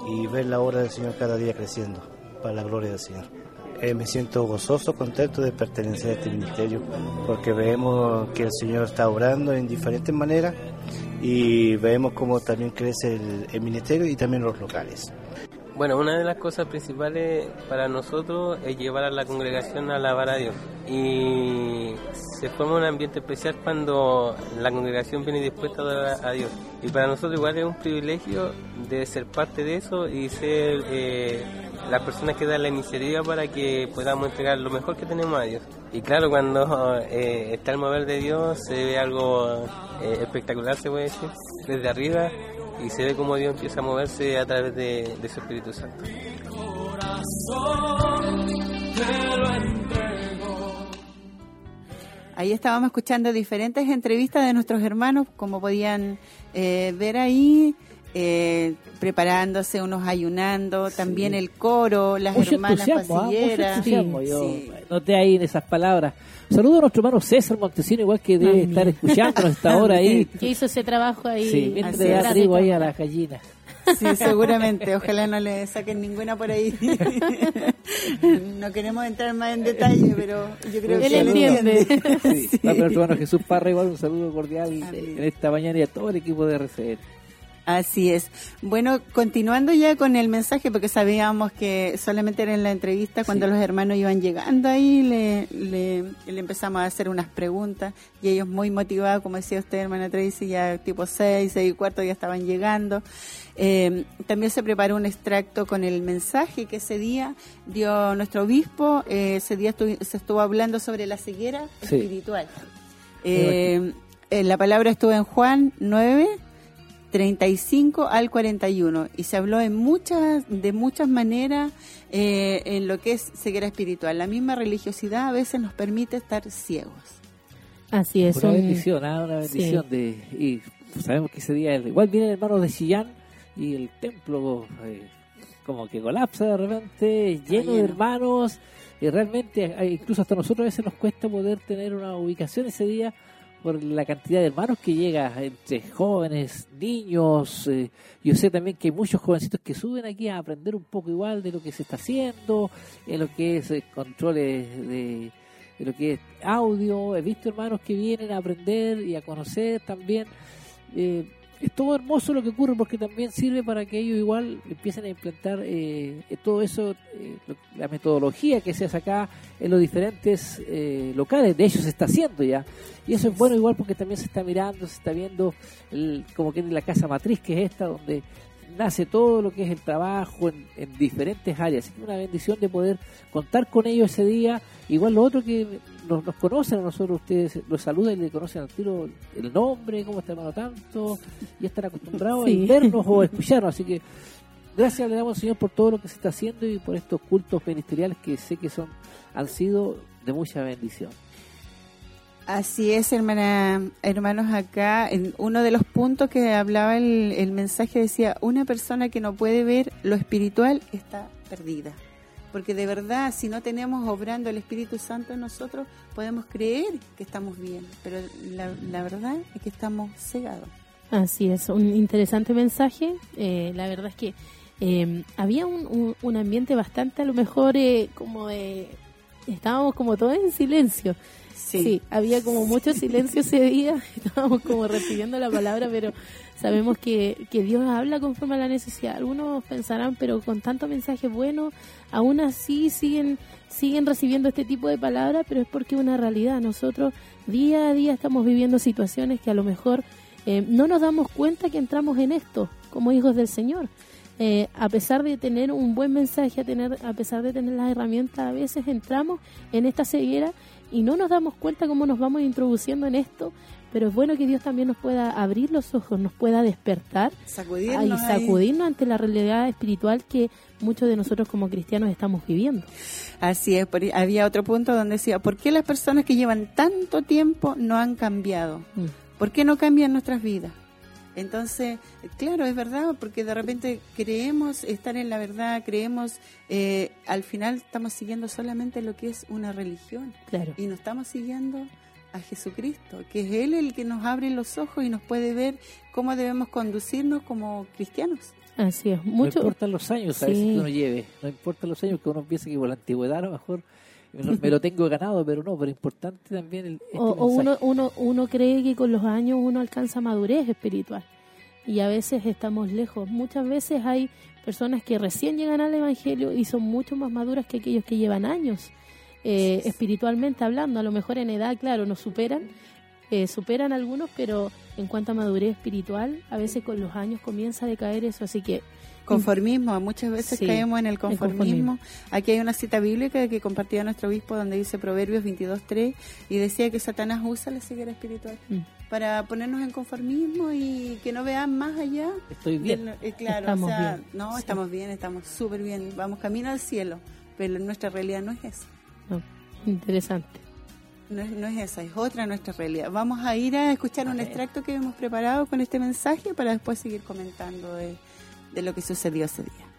y, ver la obra del Señor cada día creciendo para la gloria del Señor. Eh, me siento gozoso, contento de pertenecer a este ministerio porque vemos que el Señor está obrando en diferentes maneras y vemos cómo también crece el ministerio y también los locales. Bueno, una de las cosas principales para nosotros es llevar a la congregación a alabar a Dios. Y se forma un ambiente especial cuando la congregación viene dispuesta a adorar a Dios. Y para nosotros igual es un privilegio de ser parte de eso y ser eh, las personas que dan la iniciativa para que podamos entregar lo mejor que tenemos a Dios. Y claro, cuando eh, está el mover de Dios se ve algo eh, espectacular, se puede decir, desde arriba y se ve como Dios empieza a moverse a través de, su Espíritu Santo. Ahí estábamos escuchando diferentes entrevistas de nuestros hermanos, como podían eh, ver ahí, eh, preparándose, unos ayunando, también el coro, las hermanas ¿ah? pasilleras. No te ahí en esas palabras. Saludo a nuestro hermano César Montesino, igual que debe estar escuchando esta hora ahí. Que hizo ese trabajo ahí. Sí, mientras da trigo ahí a las gallinas. Sí, seguramente. Ojalá no le saquen ninguna por ahí. no queremos entrar más en detalle, pero yo creo que él entiende. Sí. sí. nuestro hermano Jesús Parra, igual un saludo cordial en esta mañana y a todo el equipo de RCR. Así es. Bueno, continuando ya con el mensaje, porque sabíamos que solamente era en la entrevista cuando los hermanos iban llegando ahí, le, le, empezamos a hacer unas preguntas y ellos muy motivados, como decía usted, hermana Tracy, ya tipo seis, seis y cuarto ya estaban llegando. Eh, también se preparó un extracto con el mensaje que ese día dio nuestro obispo. Eh, ese día se estuvo hablando sobre la ceguera espiritual. Eh, la palabra estuvo en Juan 9 35 al 41 y se habló en muchas de muchas maneras eh, en lo que es ceguera espiritual. La misma religiosidad a veces nos permite estar ciegos. Así es. Una bendición, ¿ah? una bendición de y sabemos que ese día igual viene el hermano de Chillán y el templo eh, como que colapsa de repente, lleno, de hermanos y realmente incluso hasta nosotros a veces nos cuesta poder tener una ubicación ese día por la cantidad de hermanos que llega entre jóvenes, niños. Eh, yo sé también que hay muchos jovencitos que suben aquí a aprender un poco igual de lo que se está haciendo, en lo que es eh, controles de, de, lo que es audio. He visto hermanos que vienen a aprender y a conocer también. Eh, es todo hermoso lo que ocurre porque también sirve para que ellos igual empiecen a implementar eh, todo eso, eh, la metodología que se hace acá en los diferentes eh, locales. De hecho, se está haciendo ya. Y eso es bueno igual porque también se está mirando, se está viendo como que en la casa matriz que es esta, donde nace todo lo que es el trabajo en, diferentes áreas. Es una bendición de poder contar con ellos ese día. Igual lo otro que nos, conocen a nosotros, ustedes los saludan y le conocen al tiro el nombre, cómo está hermano tanto, y están acostumbrados a vernos o a escucharnos. Así que gracias le damos al Señor por todo lo que se está haciendo y por estos cultos ministeriales que sé que son han sido de mucha bendición. Así es, hermana, hermanos, acá en uno de los puntos que hablaba el, mensaje decía, una persona que no puede ver lo espiritual está perdida. Porque de verdad, si no tenemos obrando el Espíritu Santo en nosotros, podemos creer que estamos bien, pero la, verdad es que estamos cegados. Así es, un interesante mensaje. Eh, la verdad es que eh, había un, un, ambiente bastante, a lo mejor, eh, como de... Estábamos como todos en silencio. Sí. había como mucho silencio ese día, estábamos como recibiendo la palabra, pero sabemos que, que Dios habla conforme a la necesidad. Algunos pensarán, pero con tanto mensaje bueno, aún así siguen, siguen recibiendo este tipo de palabras, pero es porque es una realidad. Nosotros día a día estamos viviendo situaciones que a lo mejor eh, no nos damos cuenta que entramos en esto como hijos del Señor. Eh, a pesar de tener un buen mensaje, a, tener, a pesar de tener las herramientas, a veces entramos en esta ceguera y no nos damos cuenta cómo nos vamos introduciendo en esto pero es bueno que Dios también nos pueda abrir los ojos, nos pueda despertar sacudirnos, y sacudirnos ante la realidad espiritual que muchos de nosotros como cristianos estamos viviendo. Así es, había otro punto donde decía, ¿por qué las personas que llevan tanto tiempo no han cambiado? Mm. ¿Por qué no cambian nuestras vidas? Entonces, claro, es verdad, porque de repente creemos estar en la verdad, creemos, eh, al final estamos siguiendo solamente lo que es una religión. Claro. Y no estamos siguiendo a Jesucristo, que es Él el que nos abre los ojos y nos puede ver cómo debemos conducirnos como cristianos. Así es. Mucho... No importan los años a veces que uno lleve, no importa los años que uno piensa que por la antigüedad a lo mejor me lo tengo ganado, pero no, pero importante también el... Este o, uno, uno, uno cree que con los años uno alcanza madurez espiritual y a veces estamos lejos. Muchas veces hay personas que recién llegan al Evangelio y son mucho más maduras que aquellos que llevan años eh, espiritualmente hablando. A lo mejor en edad, claro, nos superan, eh, superan algunos, pero en cuanto a madurez espiritual, a veces con los años comienza a decaer eso. Así que Conformismo, muchas veces caemos en el conformismo. Aquí hay una cita bíblica que compartía nuestro obispo donde dice Proverbios 22.3 y decía que Satanás usa la ceguera espiritual mm. para ponernos en conformismo y que no vean más allá. Estoy bien. Eh, claro, estamos bien. no, estamos bien, estamos súper bien, vamos camino al cielo, pero nuestra realidad no es esa. interesante. No es, no es, esa, es otra nuestra realidad. Vamos a ir a escuchar un extracto que hemos preparado con este mensaje para después seguir comentando de de lo que sucedió ese día.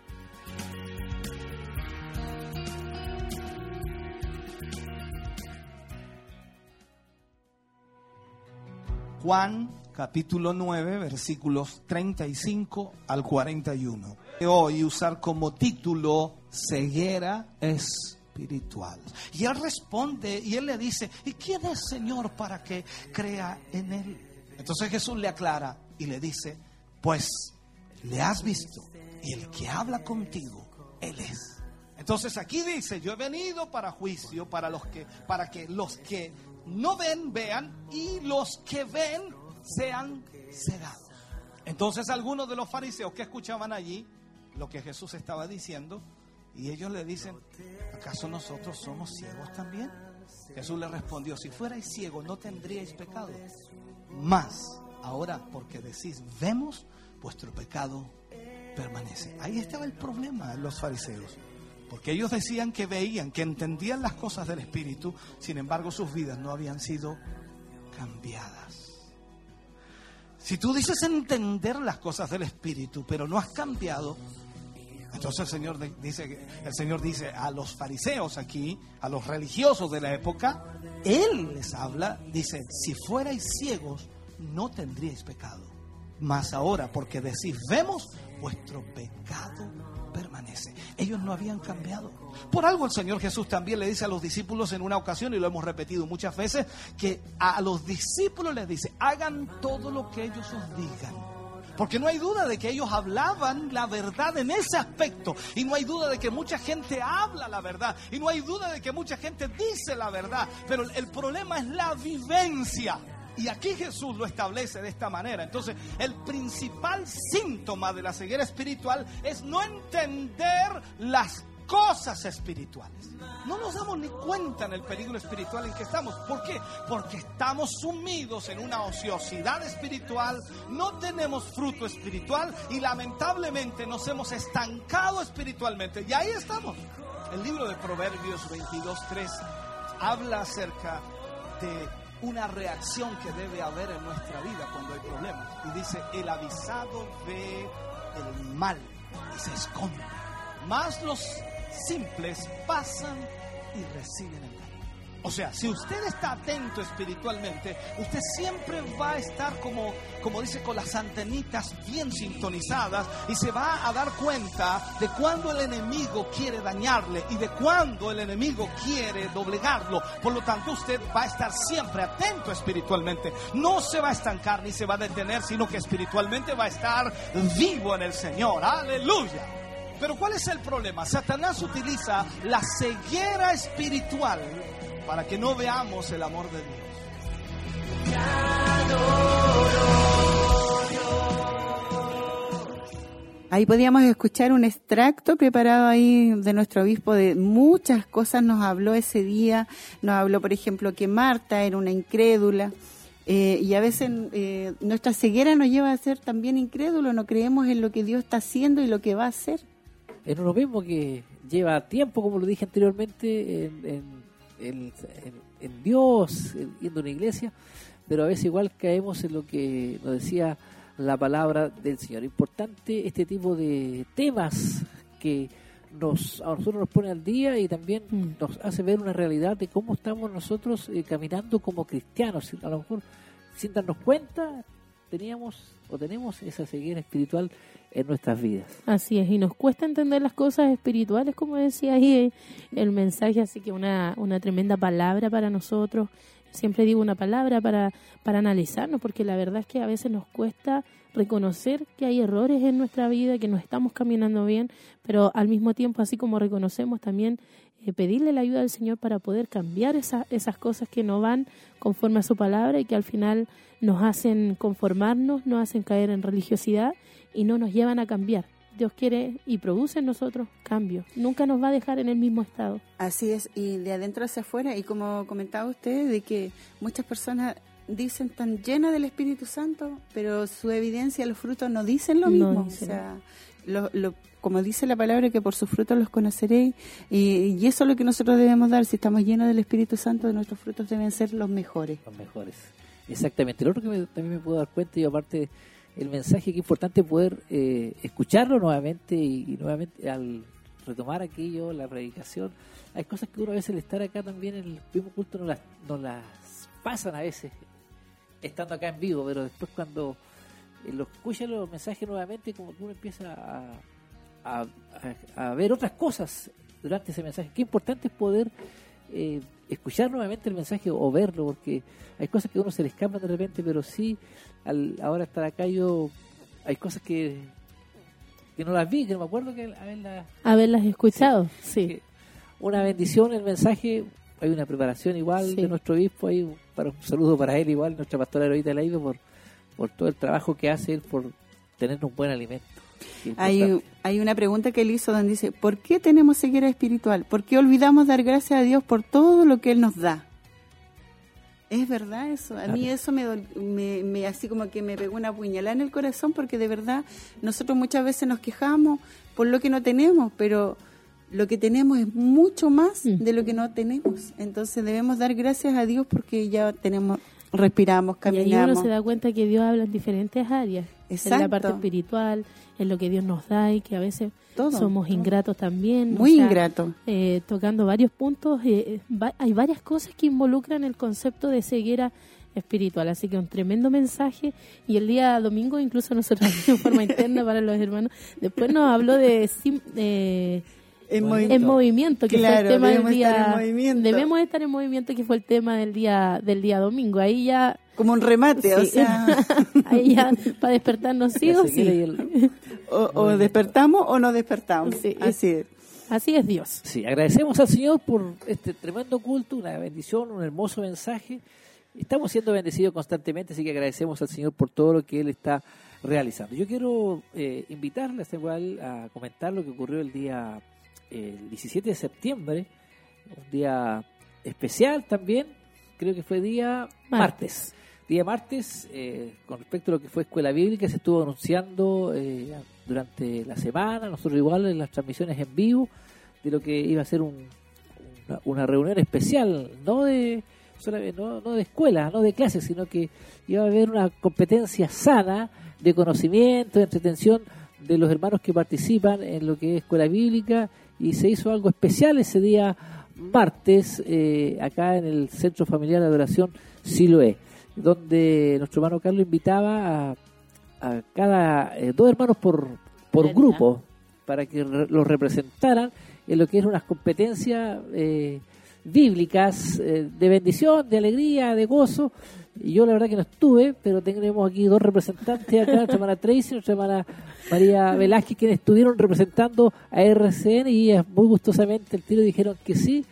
Juan capítulo 9 versículos 35 al 41. Hoy usar como título ceguera espiritual. Y él responde y él le dice, ¿y quién es Señor para que crea en él? Entonces Jesús le aclara y le dice, pues le has visto y el que habla contigo, Él es. Entonces aquí dice, yo he venido para juicio, para, los que, para que los que no ven, vean, y los que ven sean cegados. Entonces algunos de los fariseos que escuchaban allí lo que Jesús estaba diciendo, y ellos le dicen, ¿acaso nosotros somos ciegos también? Jesús le respondió, si fuerais ciegos no tendríais pecado. Más, ahora porque decís, vemos, vuestro pecado permanece. Ahí estaba el problema de los fariseos. Porque ellos decían que veían, que entendían las cosas del Espíritu, sin embargo sus vidas no habían sido cambiadas. Si tú dices entender las cosas del Espíritu, pero no has cambiado, entonces el Señor dice, el Señor dice a los fariseos aquí, a los religiosos de la época, Él les habla, dice, si fuerais ciegos, no tendríais pecado. Mas ahora, porque decís, vemos, vuestro pecado permanece. Ellos no habían cambiado. Por algo el Señor Jesús también le dice a los discípulos en una ocasión, y lo hemos repetido muchas veces, que a los discípulos les dice, hagan todo lo que ellos os digan. Porque no hay duda de que ellos hablaban la verdad en ese aspecto. Y no hay duda de que mucha gente habla la verdad. Y no hay duda de que mucha gente dice la verdad. Pero el problema es la vivencia. Y aquí Jesús lo establece de esta manera. Entonces, el principal síntoma de la ceguera espiritual es no entender las cosas espirituales. No nos damos ni cuenta en el peligro espiritual en que estamos. ¿Por qué? Porque estamos sumidos en una ociosidad espiritual, no tenemos fruto espiritual y lamentablemente nos hemos estancado espiritualmente. Y ahí estamos. El libro de Proverbios 22.3 habla acerca de una reacción que debe haber en nuestra vida cuando hay problemas. Y dice, el avisado ve el mal y se esconde. Más los simples pasan y reciben el o sea, si usted está atento espiritualmente, usted siempre va a estar como, como dice, con las antenitas bien sintonizadas y se va a dar cuenta de cuando el enemigo quiere dañarle y de cuando el enemigo quiere doblegarlo. Por lo tanto, usted va a estar siempre atento espiritualmente. No se va a estancar ni se va a detener, sino que espiritualmente va a estar vivo en el Señor. Aleluya. Pero ¿cuál es el problema? Satanás utiliza la ceguera espiritual para que no veamos el amor de Dios. Ahí podíamos escuchar un extracto preparado ahí de nuestro obispo de muchas cosas nos habló ese día. Nos habló, por ejemplo, que Marta era una incrédula, Eh, y a veces eh, nuestra ceguera nos lleva a ser también incrédulos, no creemos en lo que Dios está haciendo y lo que va a hacer. Es lo mismo que lleva tiempo, como lo dije anteriormente, en, en, en, Dios, yendo a una iglesia, pero a veces igual caemos en lo que nos decía la palabra del Señor. Importante este tipo de temas que nos, a nosotros nos pone al día y también mm. nos hace ver una realidad de cómo estamos nosotros eh, caminando como cristianos. A lo mejor, sin darnos cuenta, teníamos o tenemos esa ceguera espiritual en nuestras vidas. Así es, y nos cuesta entender las cosas espirituales, como decía ahí eh, el mensaje, así que una, una tremenda palabra para nosotros. Siempre digo una palabra para, para analizarnos, porque la verdad es que a veces nos cuesta reconocer que hay errores en nuestra vida, que no estamos caminando bien, pero al mismo tiempo, así como reconocemos también eh, pedirle la ayuda del Señor para poder cambiar esa, esas cosas que no van conforme a su palabra y que al final nos hacen conformarnos, nos hacen caer en religiosidad y no nos llevan a cambiar. Dios quiere y produce en nosotros cambio. Nunca nos va a dejar en el mismo estado. Así es, y de adentro hacia afuera, y como comentaba usted, de que muchas personas dicen tan llena del Espíritu Santo, pero su evidencia, los frutos no dicen lo mismo. O sea, lo, como dice la palabra, que por sus frutos los conoceréis, y, y, eso es lo que nosotros debemos dar. Si estamos llenos del Espíritu Santo, nuestros frutos deben ser los mejores. Los mejores, exactamente. Lo otro que también me puedo dar cuenta, y aparte el mensaje, que importante poder eh, escucharlo nuevamente y, nuevamente al retomar aquello, la predicación, hay cosas que uno a veces al estar acá también en el mismo culto no las, no las pasan a veces estando acá en vivo, pero después cuando eh, lo escucha los mensajes nuevamente, como que uno empieza a, a, ver otras cosas durante ese mensaje. Qué importante es poder eh, escuchar nuevamente el mensaje o verlo, porque hay cosas que a uno se le escapan de repente, pero sí, al ahora estar acá yo, hay cosas que, que no las vi, que no me acuerdo que haberlas... Haberlas escuchado, sí. Una bendición el mensaje, hay una preparación igual de nuestro obispo, ahí para un saludo para él igual, nuestra pastora Heroíta Leiva, por, por todo el trabajo que hace él por tener un buen alimento. Hay, hay una pregunta que él hizo donde dice, ¿por qué tenemos ceguera espiritual? ¿Por qué olvidamos dar gracias a Dios por todo lo que Él nos da? Es verdad eso. A mí eso me, me, así como que me pegó una puñalada en el corazón porque de verdad nosotros muchas veces nos quejamos por lo que no tenemos, pero lo que tenemos es mucho más de lo que no tenemos. Entonces debemos dar gracias a Dios porque ya tenemos respiramos, caminamos. Y ahí uno se da cuenta que Dios habla en diferentes áreas. En la parte espiritual, en lo que Dios nos da y que a veces somos ingratos también. Muy ingratos. Eh, tocando varios puntos, eh, hay varias cosas que involucran el concepto de ceguera espiritual. Así que un tremendo mensaje. Y el día domingo, incluso nosotros en forma interna para los hermanos, después nos habló de en, movimiento. que fue el tema del día. Debemos estar en movimiento, que fue el tema del día del día domingo. Ahí ya. Como un remate, o sea. ahí ya, para despertarnos sí o sí. O, despertamos o no despertamos. Así es. Así es Dios. Sí, agradecemos al Señor por este tremendo culto, una bendición, un hermoso mensaje. Estamos siendo bendecidos constantemente, así que agradecemos al Señor por todo lo que Él está realizando. Yo quiero eh, invitarles igual a comentar lo que ocurrió el día el 17 de septiembre, un día especial también, creo que fue día martes. Día martes, eh, con respecto a lo que fue Escuela Bíblica, se estuvo anunciando eh, durante la semana, nosotros igual en las transmisiones en vivo, de lo que iba a ser un, una, reunión especial, no de no, no de escuela, no de clases, sino que iba a haber una competencia sana de conocimiento, de entretención de los hermanos que participan en lo que es escuela bíblica y se hizo algo especial ese día martes eh, acá en el Centro Familiar de Adoración Siloé, donde nuestro hermano Carlos invitaba a, cada eh, dos hermanos por, por grupo para que los representaran en lo que es unas competencias eh, bíblicas de bendición, de alegría, de gozo, y yo la verdad que no estuve, pero tenemos aquí dos representantes acá, nuestra hermana Tracy y nuestra hermana María Velázquez, quienes estuvieron representando a RCN y muy gustosamente el tiro dijeron que sí.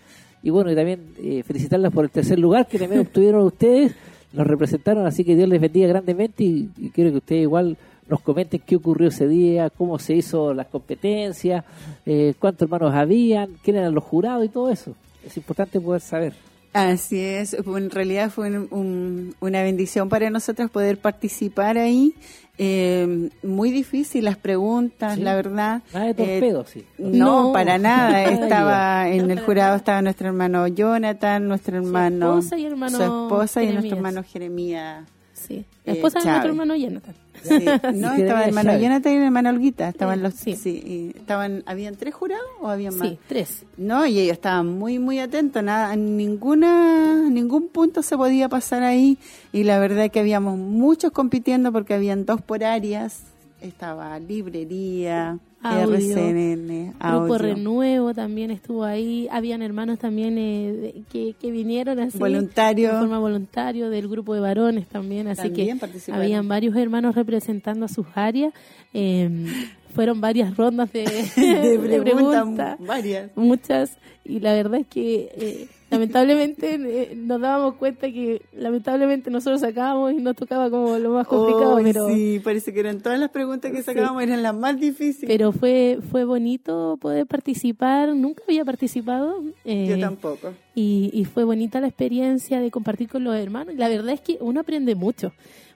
Y bueno, y también eh, felicitarlas por el tercer lugar que también obtuvieron ustedes, nos representaron, así que Dios les bendiga grandemente y, quiero que ustedes igual nos comenten qué ocurrió ese día, cómo se hizo las competencias, eh, cuántos hermanos habían, quién eran los jurados y todo eso. Es importante poder saber. Así es, en realidad fue un- un- una bendición para nosotros poder participar ahí. Eh, muy difícil las preguntas, Sí. la verdad. Nada de Eh, torpedo, sí. No, No. para nada. Estaba en el jurado estaba nuestro hermano Jonathan, nuestro hermano, esposa y hermano su esposa y nuestro hermano Jeremías. Sí. eh, La esposa de nuestro hermano Jonathan. Sí, no, estaba el hermano Chávez. Jonathan y el hermano Olguita. Estaban Eh, los, sí. sí. y estaban, ¿habían tres jurados o habían más? Sí, tres. No, y ellos estaban muy, muy atentos. Nada, ninguna, ningún punto se podía pasar ahí. Y la verdad que habíamos muchos compitiendo porque habían dos por áreas. Estaba librería, Audio. RCN, Grupo. Renuevo también estuvo ahí. Habían hermanos también eh, que, que vinieron así. Voluntario. De forma voluntario del grupo de varones también. Así También que habían varios hermanos representando a sus áreas. Eh, fueron varias rondas de, De de preguntas, preguntas, varias. Muchas. Y la verdad es que eh, lamentablemente eh, nos dábamos cuenta que lamentablemente nosotros sacábamos y nos tocaba como lo más complicado. Pero sí, parece que eran todas las preguntas que Sí. sacábamos eran las más difíciles. pero fue fue bonito poder participar nunca había participado eh, Yo tampoco. y, y fue bonita la experiencia de compartir con los hermanos la verdad es que uno aprende mucho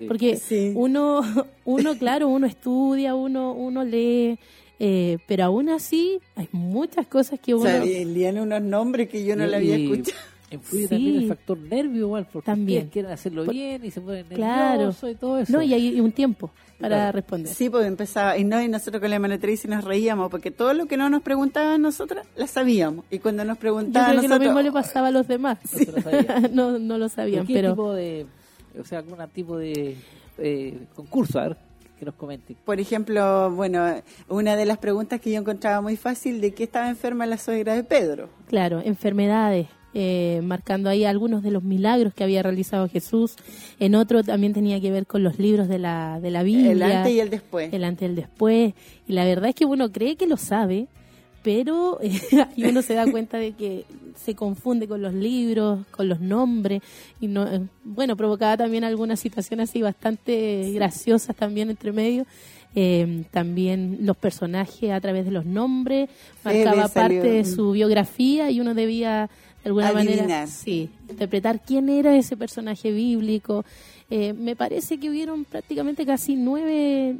porque uno uno claro uno estudia uno uno lee eh, pero aún así hay muchas cosas que uno Salían unos nombres que yo no Y- le había y escuchado. Influye Sí. también el factor nervio igual, porque También. quieren hacerlo Por- bien y se ponen claro nerviosos y todo eso. no y hay un tiempo para Claro. responder Sí, porque empezaba, y no, y nosotros con la Tracy nos reíamos, porque todo lo que no nos preguntaban nosotras, la sabíamos. Y cuando nos yo preguntaban creo que lo mismo le pasaba a los demás No se lo sabían. no, no lo sabían ¿Qué pero tipo de, o sea, algún tipo de eh, concurso? A ver, que nos comenten. por ejemplo, bueno, una de las preguntas que yo encontraba muy fácil, ¿de qué estaba enferma la suegra de Pedro? Claro, enfermedades, eh, marcando ahí algunos de los milagros que había realizado Jesús. En otro también tenía que ver con los libros de la, de la Biblia. El antes y el después. El antes y el después. Y la verdad es que uno cree que lo sabe, pero eh, y uno se da cuenta de que se confunde con los libros, con los nombres. Y no, eh, bueno, provocaba también algunas situaciones así bastante graciosas también entre medio. Eh, también los personajes a través de los nombres, marcaba parte de su biografía y uno debía de alguna manera Adivinar. sí, interpretar quién era ese personaje bíblico. Eh, me parece que hubieron prácticamente casi nueve,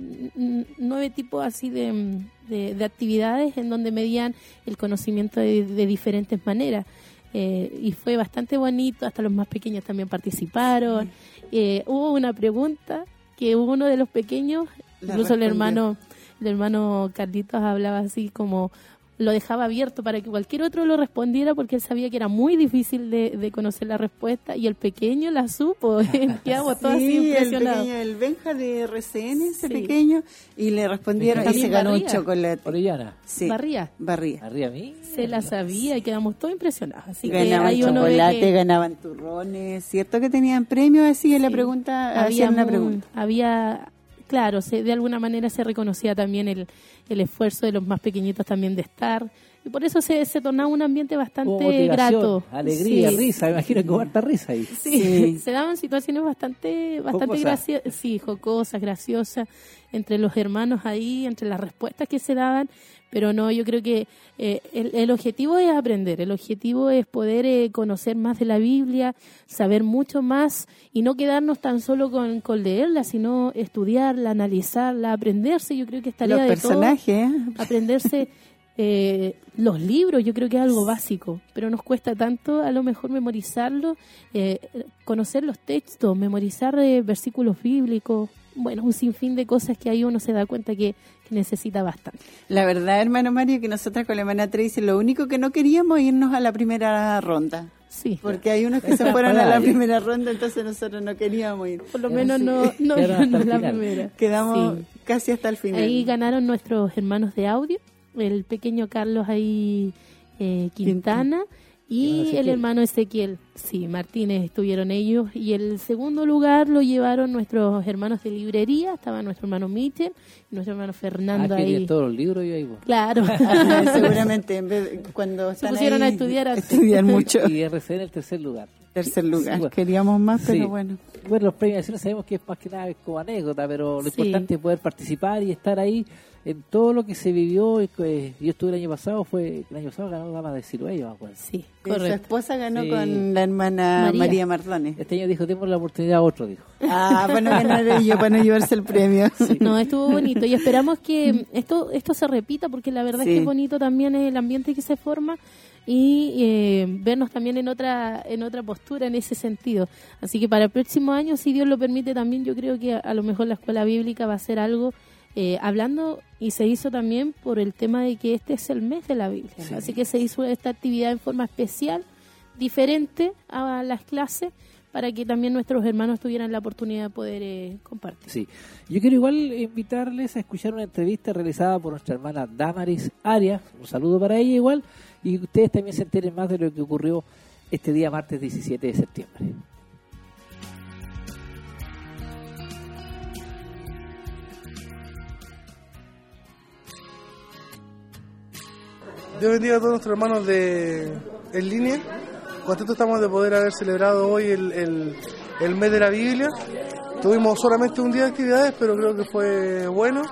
nueve tipos así de, de- de actividades en donde medían el conocimiento de, de diferentes maneras. Eh, y fue bastante bonito, hasta los más pequeños también participaron. Eh, hubo una pregunta que uno de los pequeños, La incluso el hermano, el hermano Carlitos hablaba así como lo dejaba abierto para que cualquier otro lo respondiera porque él sabía que era muy difícil de, de conocer la respuesta y el pequeño la supo. Quedamos todos así Sí, el impresionados. pequeño, el Benja de RCN, ese Sí. pequeño, y le respondieron, y se ganó un Barría. chocolate. Orellana. Sí. Barría. Barría. Arriba a mí. Se la sabía y quedamos todos impresionados. Así que Ganaban ahí uno ve chocolate, que ganaban turrones, ¿cierto que tenían premios? Así en la pregunta, hacían una pregunta. Había, claro, se, de alguna manera se reconocía también el, el esfuerzo de los más pequeñitos también de estar. Y por eso se, se tornaba un ambiente bastante grato. alegría, Sí. risa. Me imagino que hubo harta risa ahí. Sí, se daban situaciones bastante, bastante graciosas, sí, jocosas, graciosas, entre los hermanos ahí, entre las respuestas que se daban, pero no, yo creo que eh, el, el objetivo es aprender, el objetivo es poder eh, conocer más de la Biblia, saber mucho más y no quedarnos tan solo con, con leerla, sino estudiarla, analizarla, aprenderse, yo creo que es tarea Los de todos, personajes, ¿eh? aprenderse eh, los libros, yo creo que es algo básico, pero nos cuesta tanto a lo mejor memorizarlo, eh, conocer los textos, memorizar eh, versículos bíblicos, bueno, un sinfín de cosas que ahí uno se da cuenta que, que necesita bastante. La verdad, hermano Mario, que nosotras con la hermana Tracy lo único que no queríamos irnos a la primera ronda. Sí. Porque hay unos que se fueron a la primera ronda, entonces nosotros no queríamos ir. Por lo menos no, no irnos el la primera. Quedamos Sí. casi hasta el final. Ahí ganaron nuestros hermanos de audio, el pequeño Carlos ahí eh, Quintana y el hermano Ezequiel. Sí, Martínez estuvieron ellos. Y el segundo lugar lo llevaron nuestros hermanos de librería. Estaba nuestro hermano Michel y nuestro hermano Fernando Ah, que ahí. todos los libros yo ahí. vos. Claro. Seguramente en vez de- cuando Se están pusieron ahí, a estudiar antes. estudian mucho. Y RCN el tercer lugar. Tercer lugar. Sí, bueno. Queríamos más, pero Sí. bueno. Bueno, los premios sabemos que es más que nada como anécdota, pero lo Sí. importante es poder participar y estar ahí en todo lo que se vivió. y que yo estuve el año pasado, fue el año pasado ganó Dama de yo acuerdo. Sí, Su esposa ganó Sí. con la hermana María. María, Mardones. Este año dijo, tenemos la oportunidad a otro, dijo. Ah, para no ganar ellos, para no llevarse el premio. No, estuvo bonito y esperamos que esto esto se repita porque la verdad es que es bonito también el ambiente que se forma y eh, vernos también en otra en otra postura en ese sentido. Así que para el próximo año, si Dios lo permite, también yo creo que a, a lo mejor la escuela bíblica va a ser algo eh, hablando y se hizo también por el tema de que este es el mes de la Biblia. Sí. Así que se hizo esta actividad en forma especial, diferente a las clases para que también nuestros hermanos tuvieran la oportunidad de poder eh, compartir. Sí. Yo quiero igual invitarles a escuchar una entrevista realizada por nuestra hermana Damaris Arias. Un saludo para ella igual. Y ustedes también se enteren más de lo que ocurrió este día martes 17 de septiembre. Dios bendiga a todos nuestros hermanos de en línea. Contentos estamos de poder haber celebrado hoy el, el- mes de la Biblia. Tuvimos solamente un día de actividades, pero creo que fue bueno.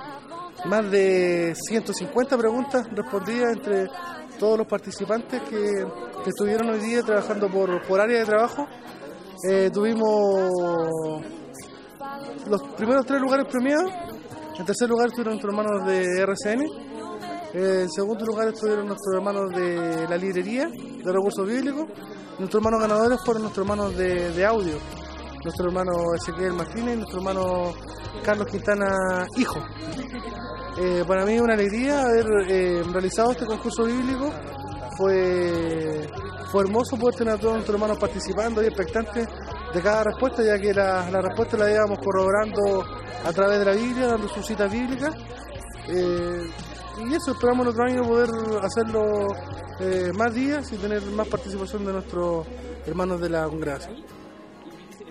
Más de 150 preguntas respondidas entre todos los participantes que, que estuvieron hoy día trabajando por, por área de trabajo. Eh, tuvimos los primeros tres lugares premiados. En tercer lugar estuvieron nuestros hermanos de RCN. Eh, en segundo lugar estuvieron nuestros hermanos de la librería de recursos bíblicos. Nuestros hermanos ganadores fueron nuestros hermanos de, audio. Nuestro hermano Ezequiel Martínez y nuestro hermano Carlos Quintana Hijo. Eh, para mí es una alegría haber eh, realizado este concurso bíblico. Fue, fue hermoso poder tener a todos nuestros hermanos participando y expectantes de cada respuesta, ya que la, la respuesta la íbamos corroborando a través de la Biblia, dando sus citas bíblicas. Y eso, esperamos el otro año poder hacerlo eh, más días y tener más participación de nuestros hermanos de la congregación.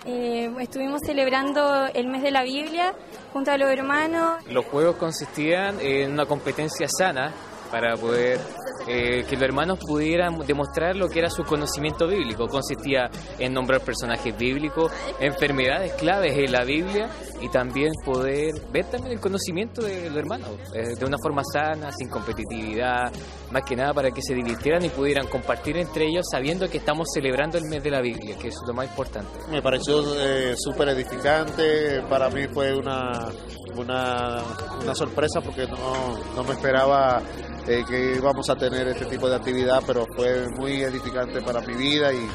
Eh, estuvimos celebrando el mes de la Biblia junto a los hermanos. Los juegos consistían en una competencia sana para poder eh, que los hermanos pudieran demostrar lo que era su conocimiento bíblico. Consistía en nombrar personajes bíblicos, enfermedades claves en la Biblia y también poder ver también el conocimiento de los hermanos eh, de una forma sana, sin competitividad, más que nada para que se divirtieran y pudieran compartir entre ellos sabiendo que estamos celebrando el mes de la Biblia, que es lo más importante. Me pareció eh, súper edificante, para mí fue una, una, una sorpresa porque no, no me esperaba eh, que íbamos a tener este tipo de actividad, pero fue muy edificante para mi vida y,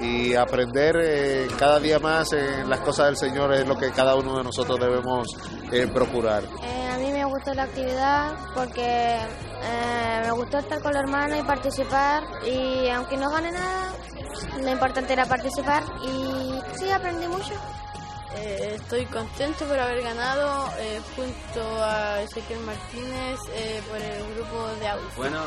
y aprender eh, cada día más en las cosas del Señor es lo que cada uno de nosotros debemos eh, procurar. Eh, a mí me gustó la actividad porque eh, me gustó estar con los hermanos y participar y aunque no gane nada, lo importante era participar y sí, aprendí mucho. Eh, estoy contento por haber ganado eh, junto a Ezequiel Martínez eh, por el grupo de audio. Bueno,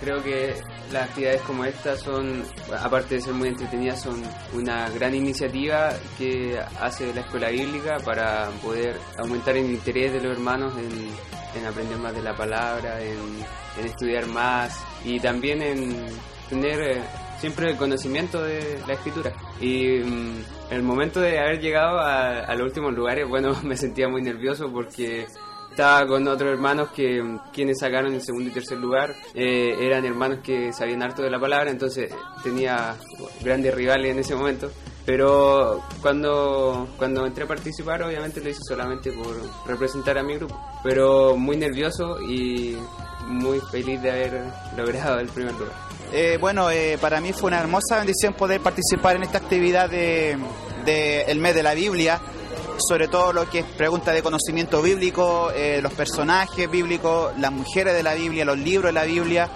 creo que las actividades como estas son, aparte de ser muy entretenidas, son una gran iniciativa que hace la escuela bíblica para poder aumentar el interés de los hermanos en, en aprender más de la palabra, en, en estudiar más y también en tener eh, siempre el conocimiento de la escritura. Y mm, el momento de haber llegado a, a los últimos lugares, bueno, me sentía muy nervioso porque estaba con otros hermanos que mm, quienes sacaron el segundo y tercer lugar eh, eran hermanos que sabían harto de la palabra, entonces tenía grandes rivales en ese momento. Pero cuando, cuando entré a participar, obviamente lo hice solamente por representar a mi grupo. Pero muy nervioso y muy feliz de haber logrado el primer lugar. Eh, bueno, eh, para mí fue una hermosa bendición poder participar en esta actividad de, de el mes de la Biblia, sobre todo lo que es pregunta de conocimiento bíblico, eh, los personajes bíblicos, las mujeres de la Biblia, los libros de la Biblia.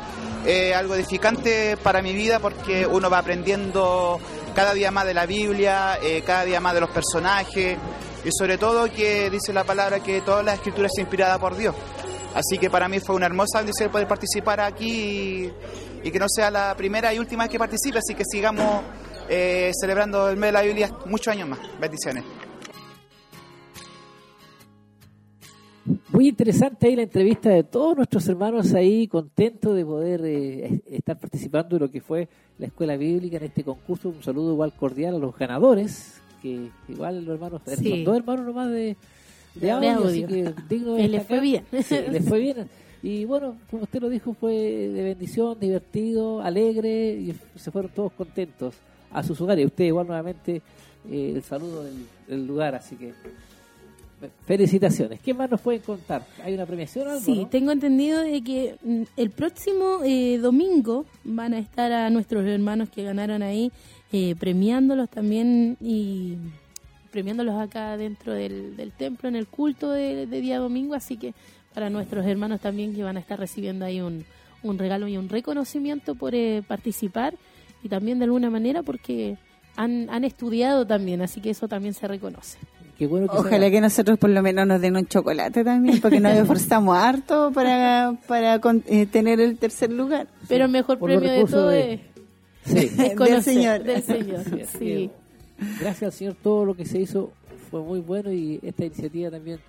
Algo edificante para mi vida porque uno va aprendiendo cada día más de la Biblia, cada día más de los personajes y sobre todo que dice la palabra que toda la escritura es inspirada por Dios. Así que para mí fue una hermosa bendición poder participar aquí y que no sea la primera y última vez que participe, así que sigamos eh, celebrando el mes de la Biblia muchos años más. Bendiciones. Muy interesante ahí la entrevista de todos nuestros hermanos ahí, contentos de poder eh, estar participando de lo que fue la escuela bíblica en este concurso. Un saludo igual cordial a los ganadores, que igual los hermanos, Sí. son dos hermanos nomás de, de audio, audio. así que digno de le destacar. fue bien. Sí, le fue bien. Y bueno, como usted lo dijo, fue de bendición, divertido, alegre y se fueron todos contentos a sus hogares. Usted igual nuevamente eh, el saludo del, del lugar, así que fe- felicitaciones. ¿Qué más nos pueden contar? ¿Hay una premiación o algo? Sí, no? tengo entendido de que mm, el próximo eh, domingo van a estar a nuestros hermanos que ganaron ahí, eh, premiándolos también y premiándolos acá dentro del, del templo en el culto de, de día domingo, así que para nuestros hermanos también que van a estar recibiendo ahí un, un regalo y un reconocimiento por eh, participar y también de alguna manera porque han, han estudiado también, así que eso también se reconoce. Qué bueno que Ojalá sea- que nosotros por lo menos nos den un chocolate también, porque nos esforzamos harto para, para con- eh, tener el tercer lugar. Pero el mejor Por premio de todo de- es, Sí. es Del conocer, Señor. Del Señor, sí. Gracias al Señor, todo lo que se hizo fue muy bueno y esta iniciativa también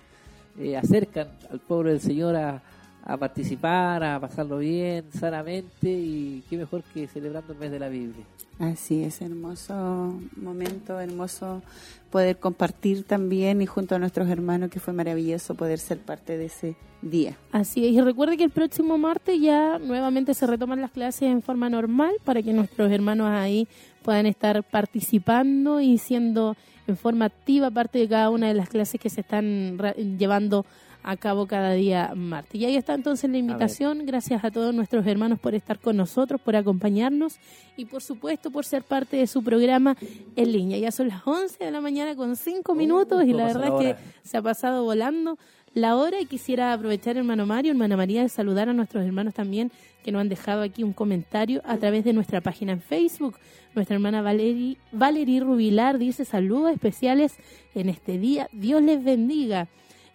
eh, acercan al pueblo del Señor a, a participar, a pasarlo bien, sanamente y qué mejor que celebrando el mes de la Biblia. Así es, hermoso momento, hermoso poder compartir también y junto a nuestros hermanos, que fue maravilloso poder ser parte de ese día. Así es, y recuerde que el próximo martes ya nuevamente se retoman las clases en forma normal para que nuestros hermanos ahí puedan estar participando y siendo en forma activa parte de cada una de las clases que se están llevando a cabo cada día martes. Y ahí está entonces la invitación. Gracias a todos nuestros hermanos por estar con nosotros, por acompañarnos y por supuesto por ser parte de su programa en línea. Ya son las 11 de la mañana con 5 minutos y ¿cómo la verdad es que se ha pasado volando la hora y quisiera aprovechar, hermano Mario, hermana María, de saludar a nuestros hermanos también que nos han dejado aquí un comentario a través de nuestra página en Facebook. Nuestra hermana Valerie, Valerie Rubilar dice saludos especiales en este día. Dios les bendiga.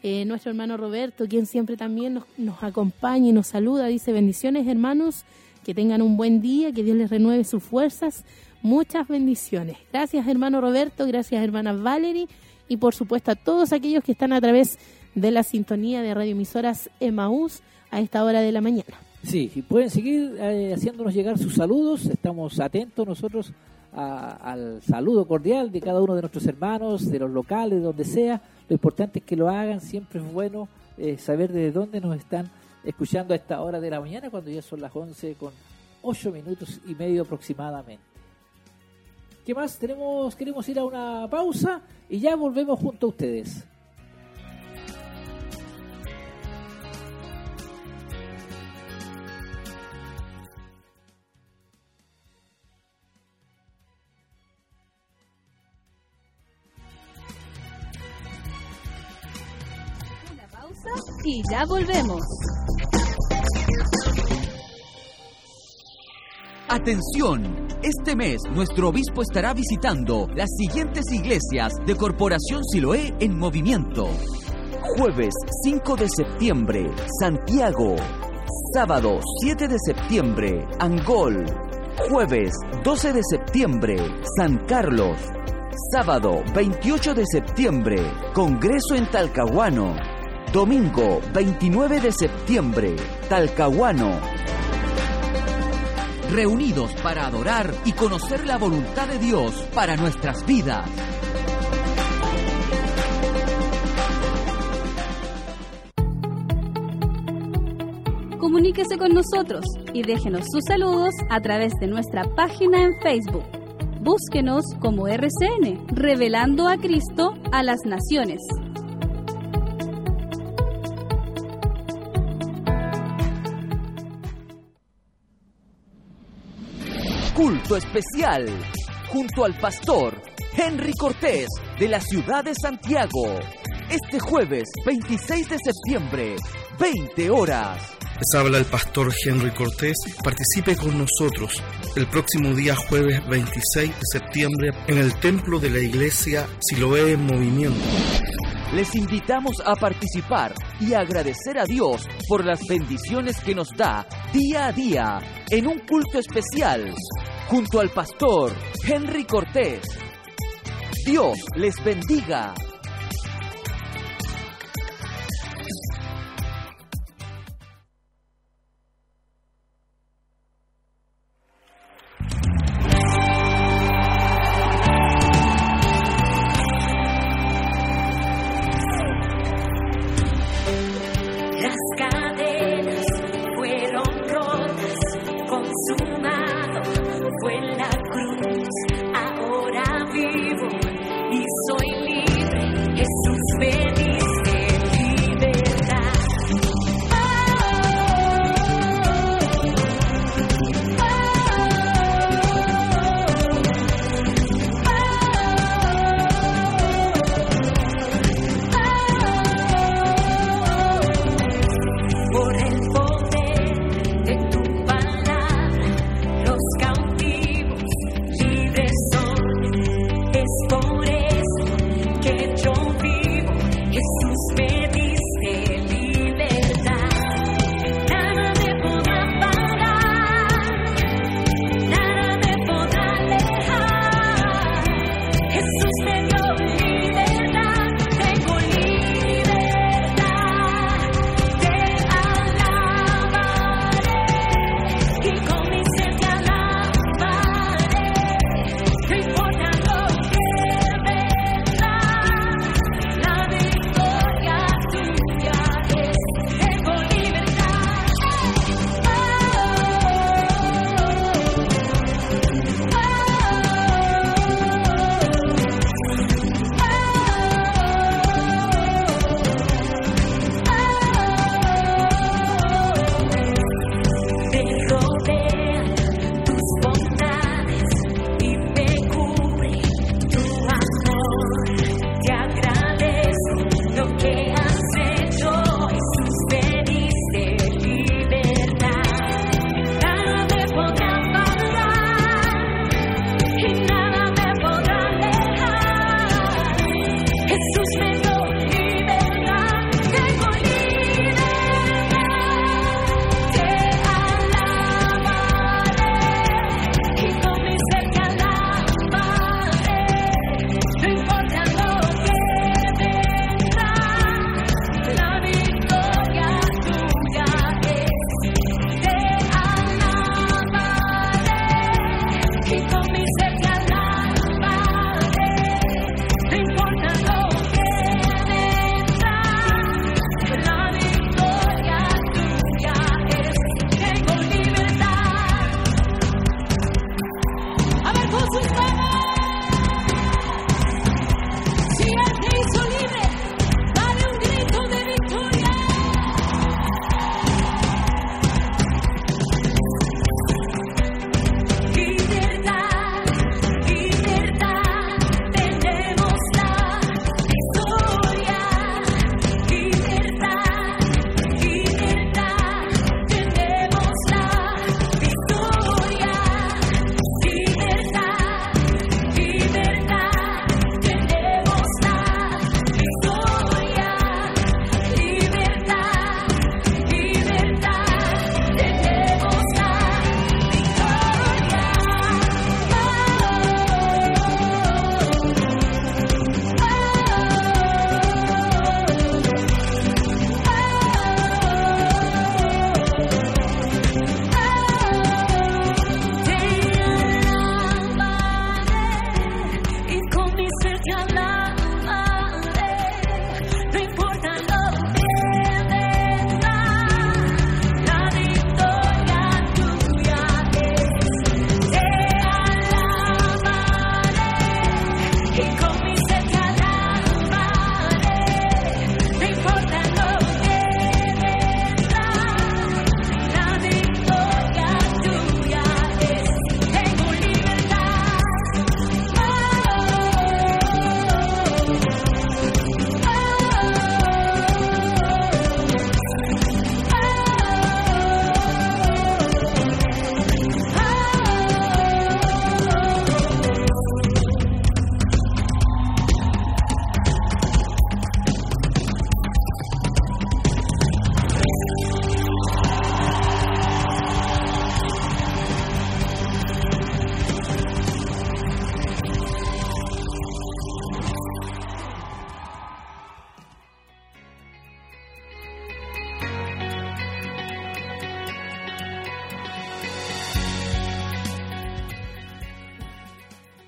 Eh, nuestro hermano Roberto, quien siempre también nos, nos acompaña y nos saluda, dice bendiciones hermanos, que tengan un buen día, que Dios les renueve sus fuerzas. Muchas bendiciones. Gracias hermano Roberto, gracias hermana Valerie y por supuesto a todos aquellos que están a través de la sintonía de radioemisoras Emaús a esta hora de la mañana. Sí, y pueden seguir eh, haciéndonos llegar sus saludos. Estamos atentos nosotros al saludo cordial de cada uno de nuestros hermanos, de los locales, de donde sea. Lo importante es que lo hagan. Siempre es bueno eh, saber de dónde nos están escuchando a esta hora de la mañana, cuando ya son las 11 con 8 minutos y medio aproximadamente. ¿Qué más? Tenemos, queremos ir a una pausa y ya volvemos junto a ustedes. Y ya volvemos. Atención, este mes nuestro obispo estará visitando las siguientes iglesias de Corporación Siloé en movimiento. Jueves 5 de septiembre, Santiago. Sábado 7 de septiembre, Angol. Jueves 12 de septiembre, San Carlos. Sábado 28 de septiembre, Congreso en Talcahuano. Domingo 29 de septiembre, Talcahuano. Reunidos para adorar y conocer la voluntad de Dios para nuestras vidas. Comuníquese con nosotros y déjenos sus saludos a través de nuestra página en Facebook. Búsquenos como RCN, revelando a Cristo a las naciones. Culto especial junto al pastor Henry Cortés de la ciudad de Santiago. Este jueves 26 de septiembre, 20 horas. Les habla el pastor Henry Cortés. Participe con nosotros el próximo día jueves 26 de septiembre en el templo de la iglesia Siloé en Movimiento. Les invitamos a participar y agradecer a Dios por las bendiciones que nos da día a día en un culto especial junto al pastor Henry Cortés. Dios les bendiga.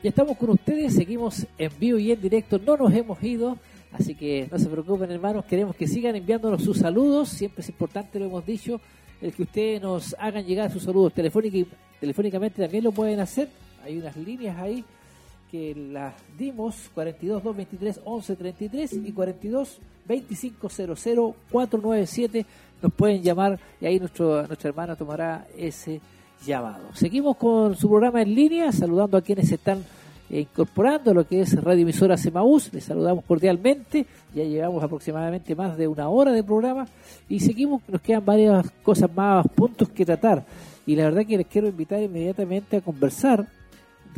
Estamos con ustedes, seguimos en vivo y en directo, no nos hemos ido, así que no se preocupen hermanos, queremos que sigan enviándonos sus saludos, siempre es importante, lo hemos dicho, el que ustedes nos hagan llegar sus saludos telefónica, telefónicamente también lo pueden hacer, hay unas líneas ahí que las dimos 42 223 11 33 y 42 2500 497 nos pueden llamar y ahí nuestro, nuestra hermana tomará ese llamado. Seguimos con su programa en línea, saludando a quienes están incorporando a lo que es Radio Emisora Semaús. Les saludamos cordialmente. Ya llevamos aproximadamente más de una hora de programa y seguimos, nos quedan varias cosas más, puntos que tratar. Y la verdad que les quiero invitar inmediatamente a conversar.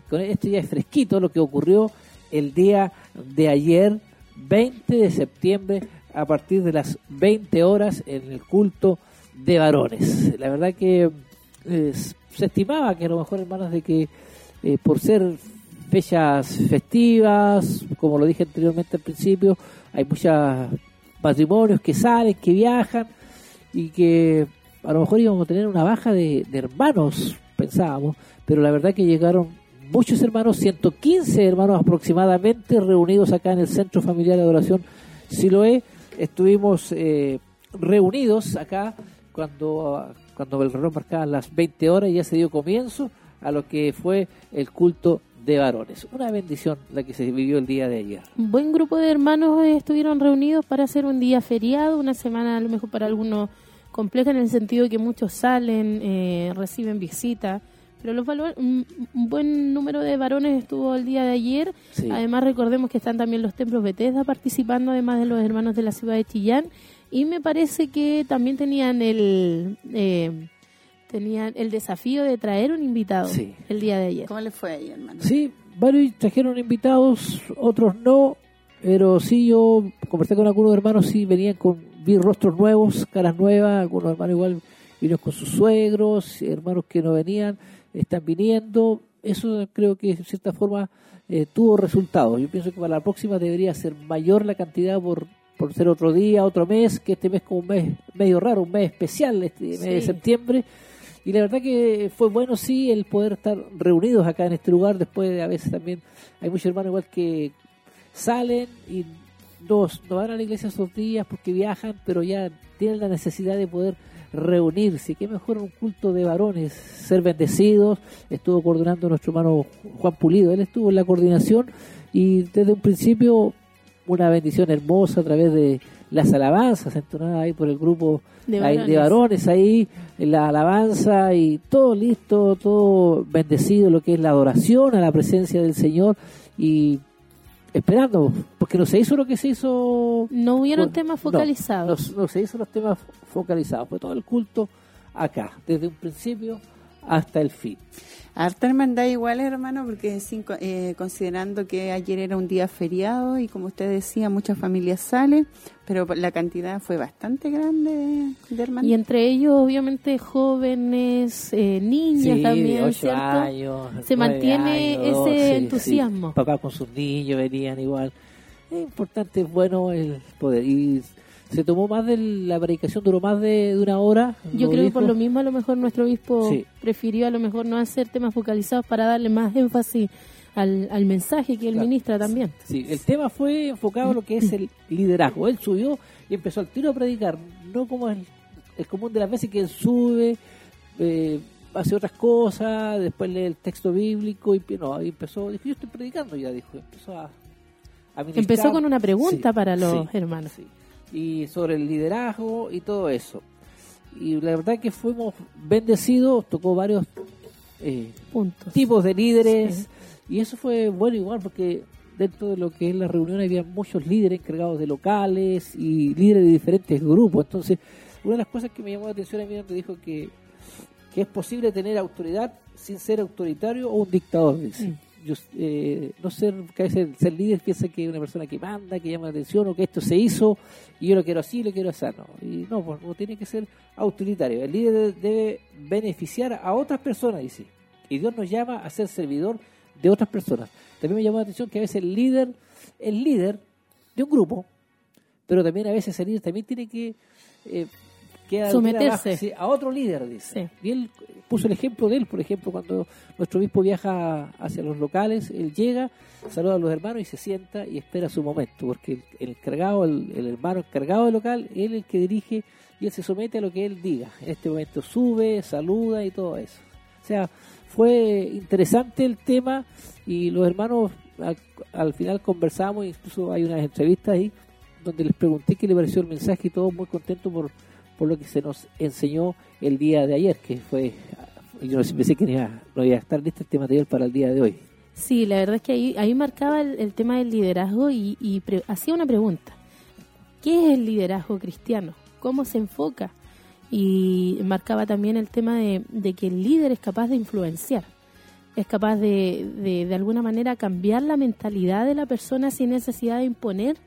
Con esto ya es fresquito lo que ocurrió el día de ayer, 20 de septiembre, a partir de las 20 horas en el culto de varones. La verdad que eh, se estimaba que a lo mejor, hermanos, de que eh, por ser fechas festivas, como lo dije anteriormente al principio, hay muchos matrimonios que salen, que viajan y que a lo mejor íbamos a tener una baja de, hermanos, pensábamos, pero la verdad que llegaron muchos hermanos, 115 hermanos aproximadamente, reunidos acá en el Centro Familiar de Adoración Siloé. Estuvimos eh, reunidos acá cuando cuando el reloj marcaba las 20 horas ya se dio comienzo a lo que fue el culto de varones. Una bendición la que se vivió el día de ayer. Un buen grupo de hermanos estuvieron reunidos para hacer un día feriado, una semana a lo mejor para algunos compleja en el sentido de que muchos salen, eh, reciben visita, pero los un, buen número de varones estuvo el día de ayer. Además recordemos que están también los templos Bethesda participando, además de los hermanos de la ciudad de Chillán y me parece que también tenían el eh, tenían el desafío de traer un invitado el día de ayer. ¿Cómo le fue ahí, hermano? Sí, varios trajeron invitados, otros no, pero sí yo conversé con algunos hermanos, sí venían con vi rostros nuevos, caras nuevas, algunos hermanos igual vinieron con sus suegros, hermanos que no venían, están viniendo. Eso creo que de cierta forma eh, tuvo resultados. Yo pienso que para la próxima debería ser mayor la cantidad por por ser otro día, otro mes, que este mes como un mes medio raro, un mes especial, este mes de septiembre. Y la verdad que fue bueno, sí, el poder estar reunidos acá en este lugar. Después de a veces también hay muchos hermanos igual que salen y no, no van a la iglesia esos días porque viajan, pero ya tienen la necesidad de poder reunirse. Qué mejor un culto de varones, ser bendecidos. Estuvo coordinando nuestro hermano Juan Pulido. Él estuvo en la coordinación y desde un principio una bendición hermosa a través de las alabanzas entonadas ahí por el grupo de varones. ahí, la alabanza y todo listo, todo bendecido, lo que es la adoración a la presencia del Señor y esperando, porque no se hizo lo que se hizo. No hubieron temas focalizados. No, no, se hizo los temas focalizados, fue todo el culto acá, desde un principio hasta el fin. Harta hermandad igual, hermano, porque eh, considerando que ayer era un día feriado y como usted decía, muchas familias salen, pero la cantidad fue bastante grande de, hermanos. Y entre ellos, obviamente, jóvenes, eh, niñas también, Se mantiene ese entusiasmo. Papá con sus niños venían igual. Es importante, es bueno el poder. Y se tomó más de la predicación duró más de, una hora yo creo que por lo mismo a lo mejor nuestro obispo prefirió a lo mejor no hacer temas focalizados para darle más énfasis al, al mensaje que él ministra también. Sí el tema fue enfocado en lo que es el liderazgo. Él subió y empezó al tiro a predicar no como el, el común de las veces que él sube eh, hace otras cosas después lee el texto bíblico y no empezó dijo yo estoy predicando ya dijo empezó a, empezó con una pregunta para los hermanos y sobre el liderazgo y todo eso. Y la verdad que fuimos bendecidos, tocó varios eh, Puntos. tipos de líderes y eso fue bueno igual porque dentro de lo que es la reunión había muchos líderes encargados de locales y líderes de diferentes grupos. Entonces, una de las cosas que me llamó la atención a mí donde dijo que, que es posible tener autoridad sin ser autoritario o un dictador, dice. Mm yo, eh, no ser, que a veces ser líder piensa que es una persona que manda, que llama la atención o que esto se hizo y yo lo quiero así, lo quiero así. No, y no, pues, tiene que ser autoritario. El líder debe beneficiar a otras personas, dice. Y Dios nos llama a ser servidor de otras personas. También me llamó la atención que a veces el líder es líder de un grupo, pero también a veces el líder también tiene que, eh, someterse a otro líder, dice. Y él puso el ejemplo de él, por ejemplo, cuando nuestro obispo viaja hacia los locales, él llega, saluda a los hermanos y se sienta y espera su momento, porque el, el encargado, el, el hermano encargado del local, él es el que dirige y él se somete a lo que él diga. En este momento sube, saluda y todo eso. O sea, fue interesante el tema y los hermanos al, al final conversamos, incluso hay unas entrevistas ahí donde les pregunté qué le pareció el mensaje y todos muy contentos por, por lo que se nos enseñó el día de ayer, que fue, yo pensé que no iba, a estar listo este material para el día de hoy. Sí, la verdad es que ahí, ahí marcaba el, tema del liderazgo y, y pre- hacía una pregunta. ¿Qué es el liderazgo cristiano? ¿Cómo se enfoca? Y marcaba también el tema de, de que el líder es capaz de influenciar, es capaz de, de, de alguna manera cambiar la mentalidad de la persona sin necesidad de imponer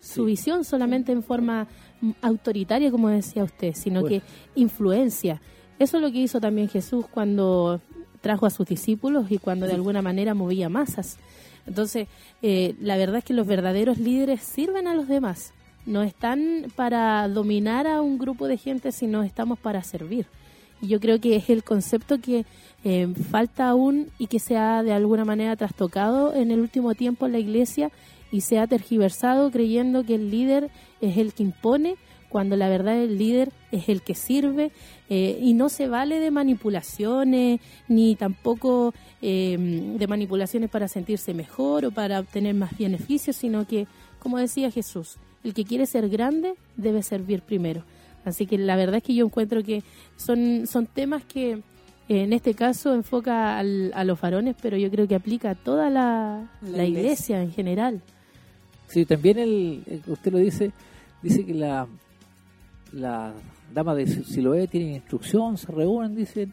su visión solamente en forma mm, autoritaria, como decía usted, sino Bueno. que influencia. Eso es lo que hizo también Jesús cuando trajo a sus discípulos y cuando de alguna manera movía masas. Entonces, eh, la verdad es que los verdaderos líderes sirven a los demás. No están para dominar a un grupo de gente, sino estamos para servir. Y yo creo que es el concepto que eh, falta aún y que se ha de alguna manera trastocado en el último tiempo en la iglesia y se ha tergiversado creyendo que el líder es el que impone, cuando la verdad el líder es el que sirve eh, y no se vale de manipulaciones ni tampoco eh, de manipulaciones para sentirse mejor o para obtener más beneficios, sino que, como decía Jesús, el que quiere ser grande debe servir primero. Así que la verdad es que yo encuentro que son, son temas que eh, en este caso enfoca al- a los varones, pero yo creo que aplica a toda la, La la iglesia. iglesia en general. Sí, también el, usted lo dice, dice que la, la dama de Siloé tienen instrucción, se reúnen, dicen,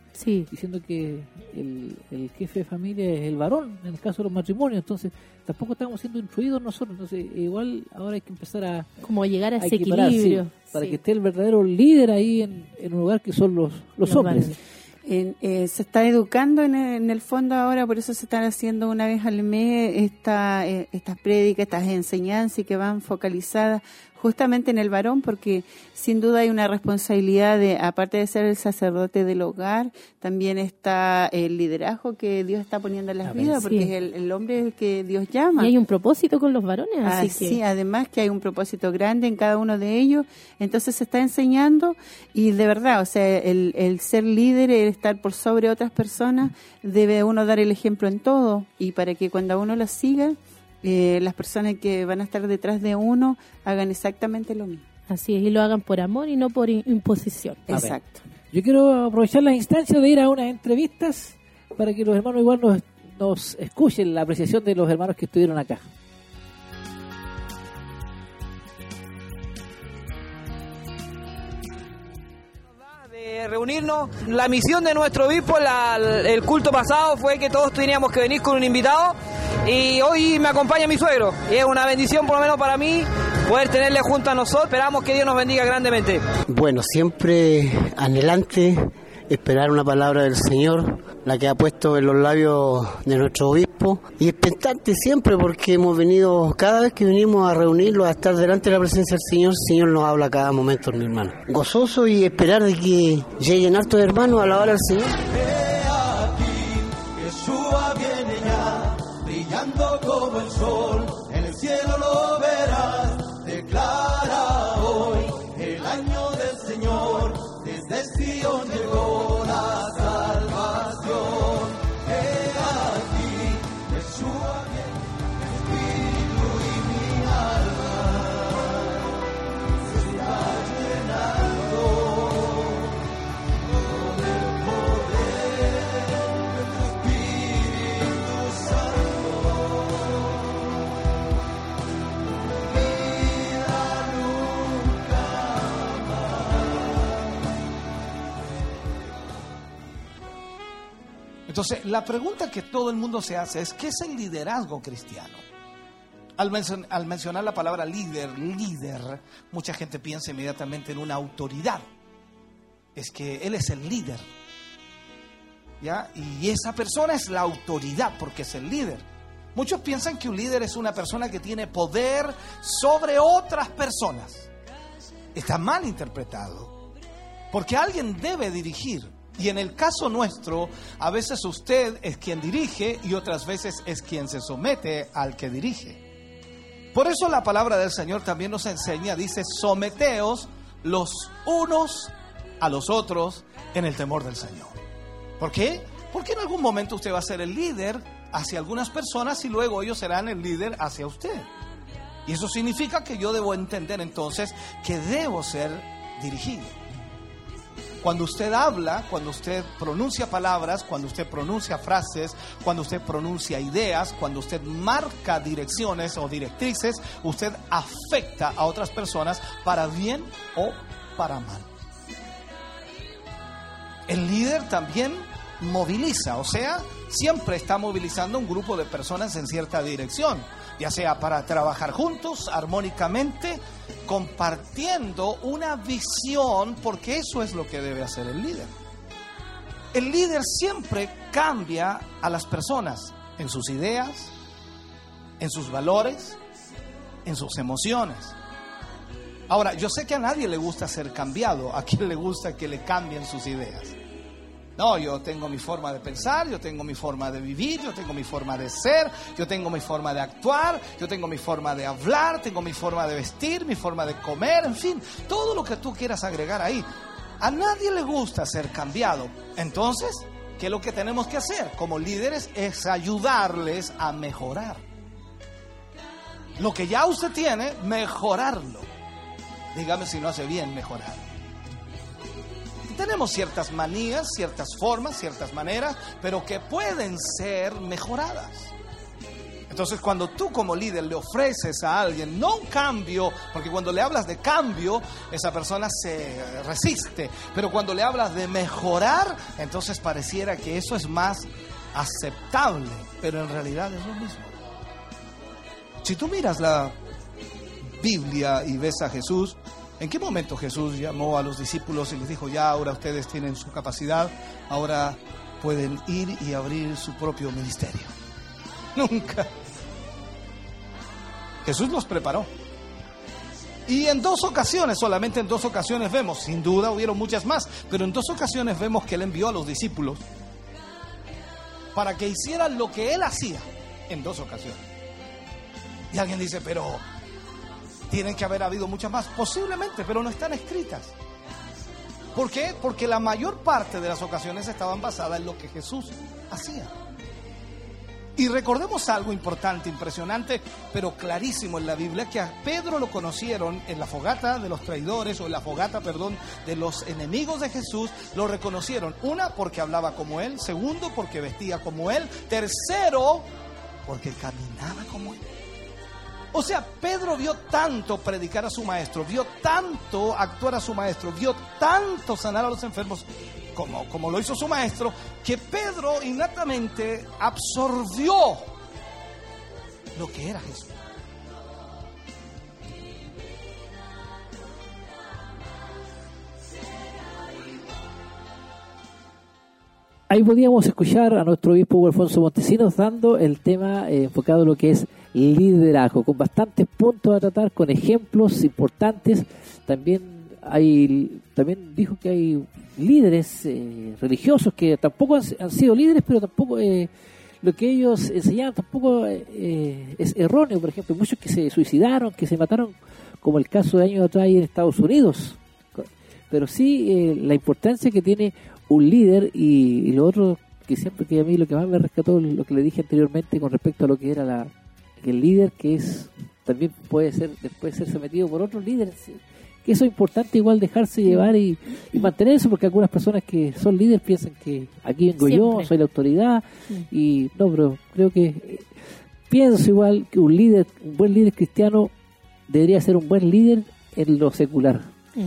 diciendo que el, el jefe de familia es el varón, en el caso de los matrimonios, entonces tampoco estamos siendo instruidos nosotros, entonces igual ahora hay que empezar a... Como llegar a ese sí, equilibrio. para sí. que esté el verdadero líder ahí en, en un lugar que son los, los, Los hombres. varones. En- eh, se está educando en el, en el fondo ahora, por eso se están haciendo una vez al mes esta, eh, estas prédicas, estas enseñanzas y que van focalizadas justamente en el varón, porque sin duda hay una responsabilidad de, aparte de ser el sacerdote del hogar, también está el liderazgo que Dios está poniendo en las Amén. vidas, porque Sí. es el, el hombre el que Dios llama. Y hay un propósito con los varones, así Ah, que sí, además que hay un propósito grande en cada uno de ellos, entonces se está enseñando y de verdad, o sea, el, el ser líder, el estar por sobre otras personas, debe uno dar el ejemplo en todo y para que cuando uno lo siga, eh, las personas que van a estar detrás de uno hagan exactamente lo mismo. así es, y lo hagan por amor y no por imposición. Exacto. Yo quiero aprovechar la instancia de ir a unas entrevistas para que los hermanos igual nos, nos escuchen la apreciación de los hermanos que estuvieron acá. De reunirnos. La misión de nuestro obispo, el culto pasado fue que todos teníamos que venir con un invitado y hoy me acompaña mi suegro. Y es una bendición por lo menos para mí poder tenerle junto a nosotros. Esperamos que Dios nos bendiga grandemente. Bueno, siempre anhelante esperar una palabra del Señor, la que ha puesto en los labios de nuestro obispo, y expectante siempre porque hemos venido, cada vez que venimos a reunirlo, a estar delante de la presencia del Señor, el Señor nos habla cada momento, mi hermano. Gozoso y esperar de que lleguen hartos hermanos a alabar al Señor. Entonces, la pregunta que todo el mundo se hace es, ¿qué es el liderazgo cristiano? Al, mencion- al mencionar la palabra líder, líder, mucha gente piensa inmediatamente en una autoridad. Es que él es el líder. ¿Ya? Y esa persona es la autoridad porque es el líder. Muchos piensan que un líder es una persona que tiene poder sobre otras personas. Está mal interpretado. Porque alguien debe dirigir. Y en el caso nuestro, a veces usted es quien dirige y otras veces es quien se somete al que dirige. Por eso la palabra del Señor también nos enseña, dice, someteos los unos a los otros en el temor del Señor. ¿Por qué? Porque en algún momento usted va a ser el líder hacia algunas personas y luego ellos serán el líder hacia usted. Y eso significa que yo debo entender entonces que debo ser dirigido. Cuando usted habla, cuando usted pronuncia palabras, cuando usted pronuncia frases, cuando usted pronuncia ideas, cuando usted marca direcciones o directrices, usted afecta a otras personas para bien o para mal. El líder también moviliza, o sea, siempre está movilizando un grupo de personas en cierta dirección, ya sea para trabajar juntos, armónicamente, compartiendo una visión, porque eso es lo que debe hacer el líder. El líder siempre cambia a las personas en sus ideas, en sus valores, en sus emociones. Ahora, yo sé que a nadie le gusta ser cambiado, a quien le gusta que le cambien sus ideas. No, yo tengo mi forma de pensar, yo tengo mi forma de vivir, yo tengo mi forma de ser, yo tengo mi forma de actuar, yo tengo mi forma de hablar, tengo mi forma de vestir, mi forma de comer, en fin, todo lo que tú quieras agregar ahí. A nadie le gusta ser cambiado. Entonces, ¿qué es lo que tenemos que hacer como líderes? Es ayudarles a mejorar. Lo que ya usted tiene, mejorarlo. Dígame si no hace bien mejorar. Tenemos ciertas manías, ciertas formas, ciertas maneras, pero que pueden ser mejoradas. Entonces, cuando tú como líder le ofreces a alguien, no cambio, porque cuando le hablas de cambio, esa persona se resiste, pero cuando le hablas de mejorar, entonces pareciera que eso es más aceptable, pero en realidad es lo mismo. Si tú miras la Biblia y ves a Jesús, ¿En qué momento Jesús llamó a los discípulos y les dijo, ya ahora ustedes tienen su capacidad, ahora pueden ir y abrir su propio ministerio? Nunca. Jesús los preparó. Y en dos ocasiones, solamente en dos ocasiones vemos, sin duda hubieron muchas más, pero en dos ocasiones vemos que Él envió a los discípulos para que hicieran lo que Él hacía en dos ocasiones. Y alguien dice, pero tienen que haber habido muchas más, posiblemente, pero no están escritas. ¿Por qué? Porque la mayor parte de las ocasiones estaban basadas en lo que Jesús hacía. Y recordemos algo importante, impresionante, pero clarísimo en la Biblia, que a Pedro lo conocieron en la fogata de los traidores, o en la fogata, perdón, de los enemigos de Jesús, lo reconocieron. Una, porque hablaba como él, segundo, porque vestía como él, tercero, porque caminaba como él. O sea, Pedro vio tanto predicar a su maestro, vio tanto actuar a su maestro, vio tanto sanar a los enfermos como, como lo hizo su maestro, que Pedro innatamente absorbió lo que era Jesús. Ahí podíamos escuchar a nuestro obispo Alfonso Montesinos dando el tema eh, enfocado en lo que es liderazgo, con bastantes puntos a tratar, con ejemplos importantes. También hay, también dijo que hay líderes eh, religiosos que tampoco han, sido líderes, pero tampoco eh, lo que ellos enseñaban tampoco eh, es erróneo. Por ejemplo, muchos que se suicidaron, que se mataron, como el caso de años atrás en Estados Unidos. Pero sí la importancia que tiene un líder y, y, lo otro que siempre que a mí lo que más me rescató lo que le dije anteriormente con respecto a lo que era la el líder que es también puede ser después ser sometido por otros líderes que eso es importante igual dejarse llevar y, y mantener eso porque algunas personas que son líderes piensan que aquí vengo Siempre. yo soy la autoridad y no pero creo que eh, pienso igual que un líder un buen líder cristiano debería ser un buen líder en lo secular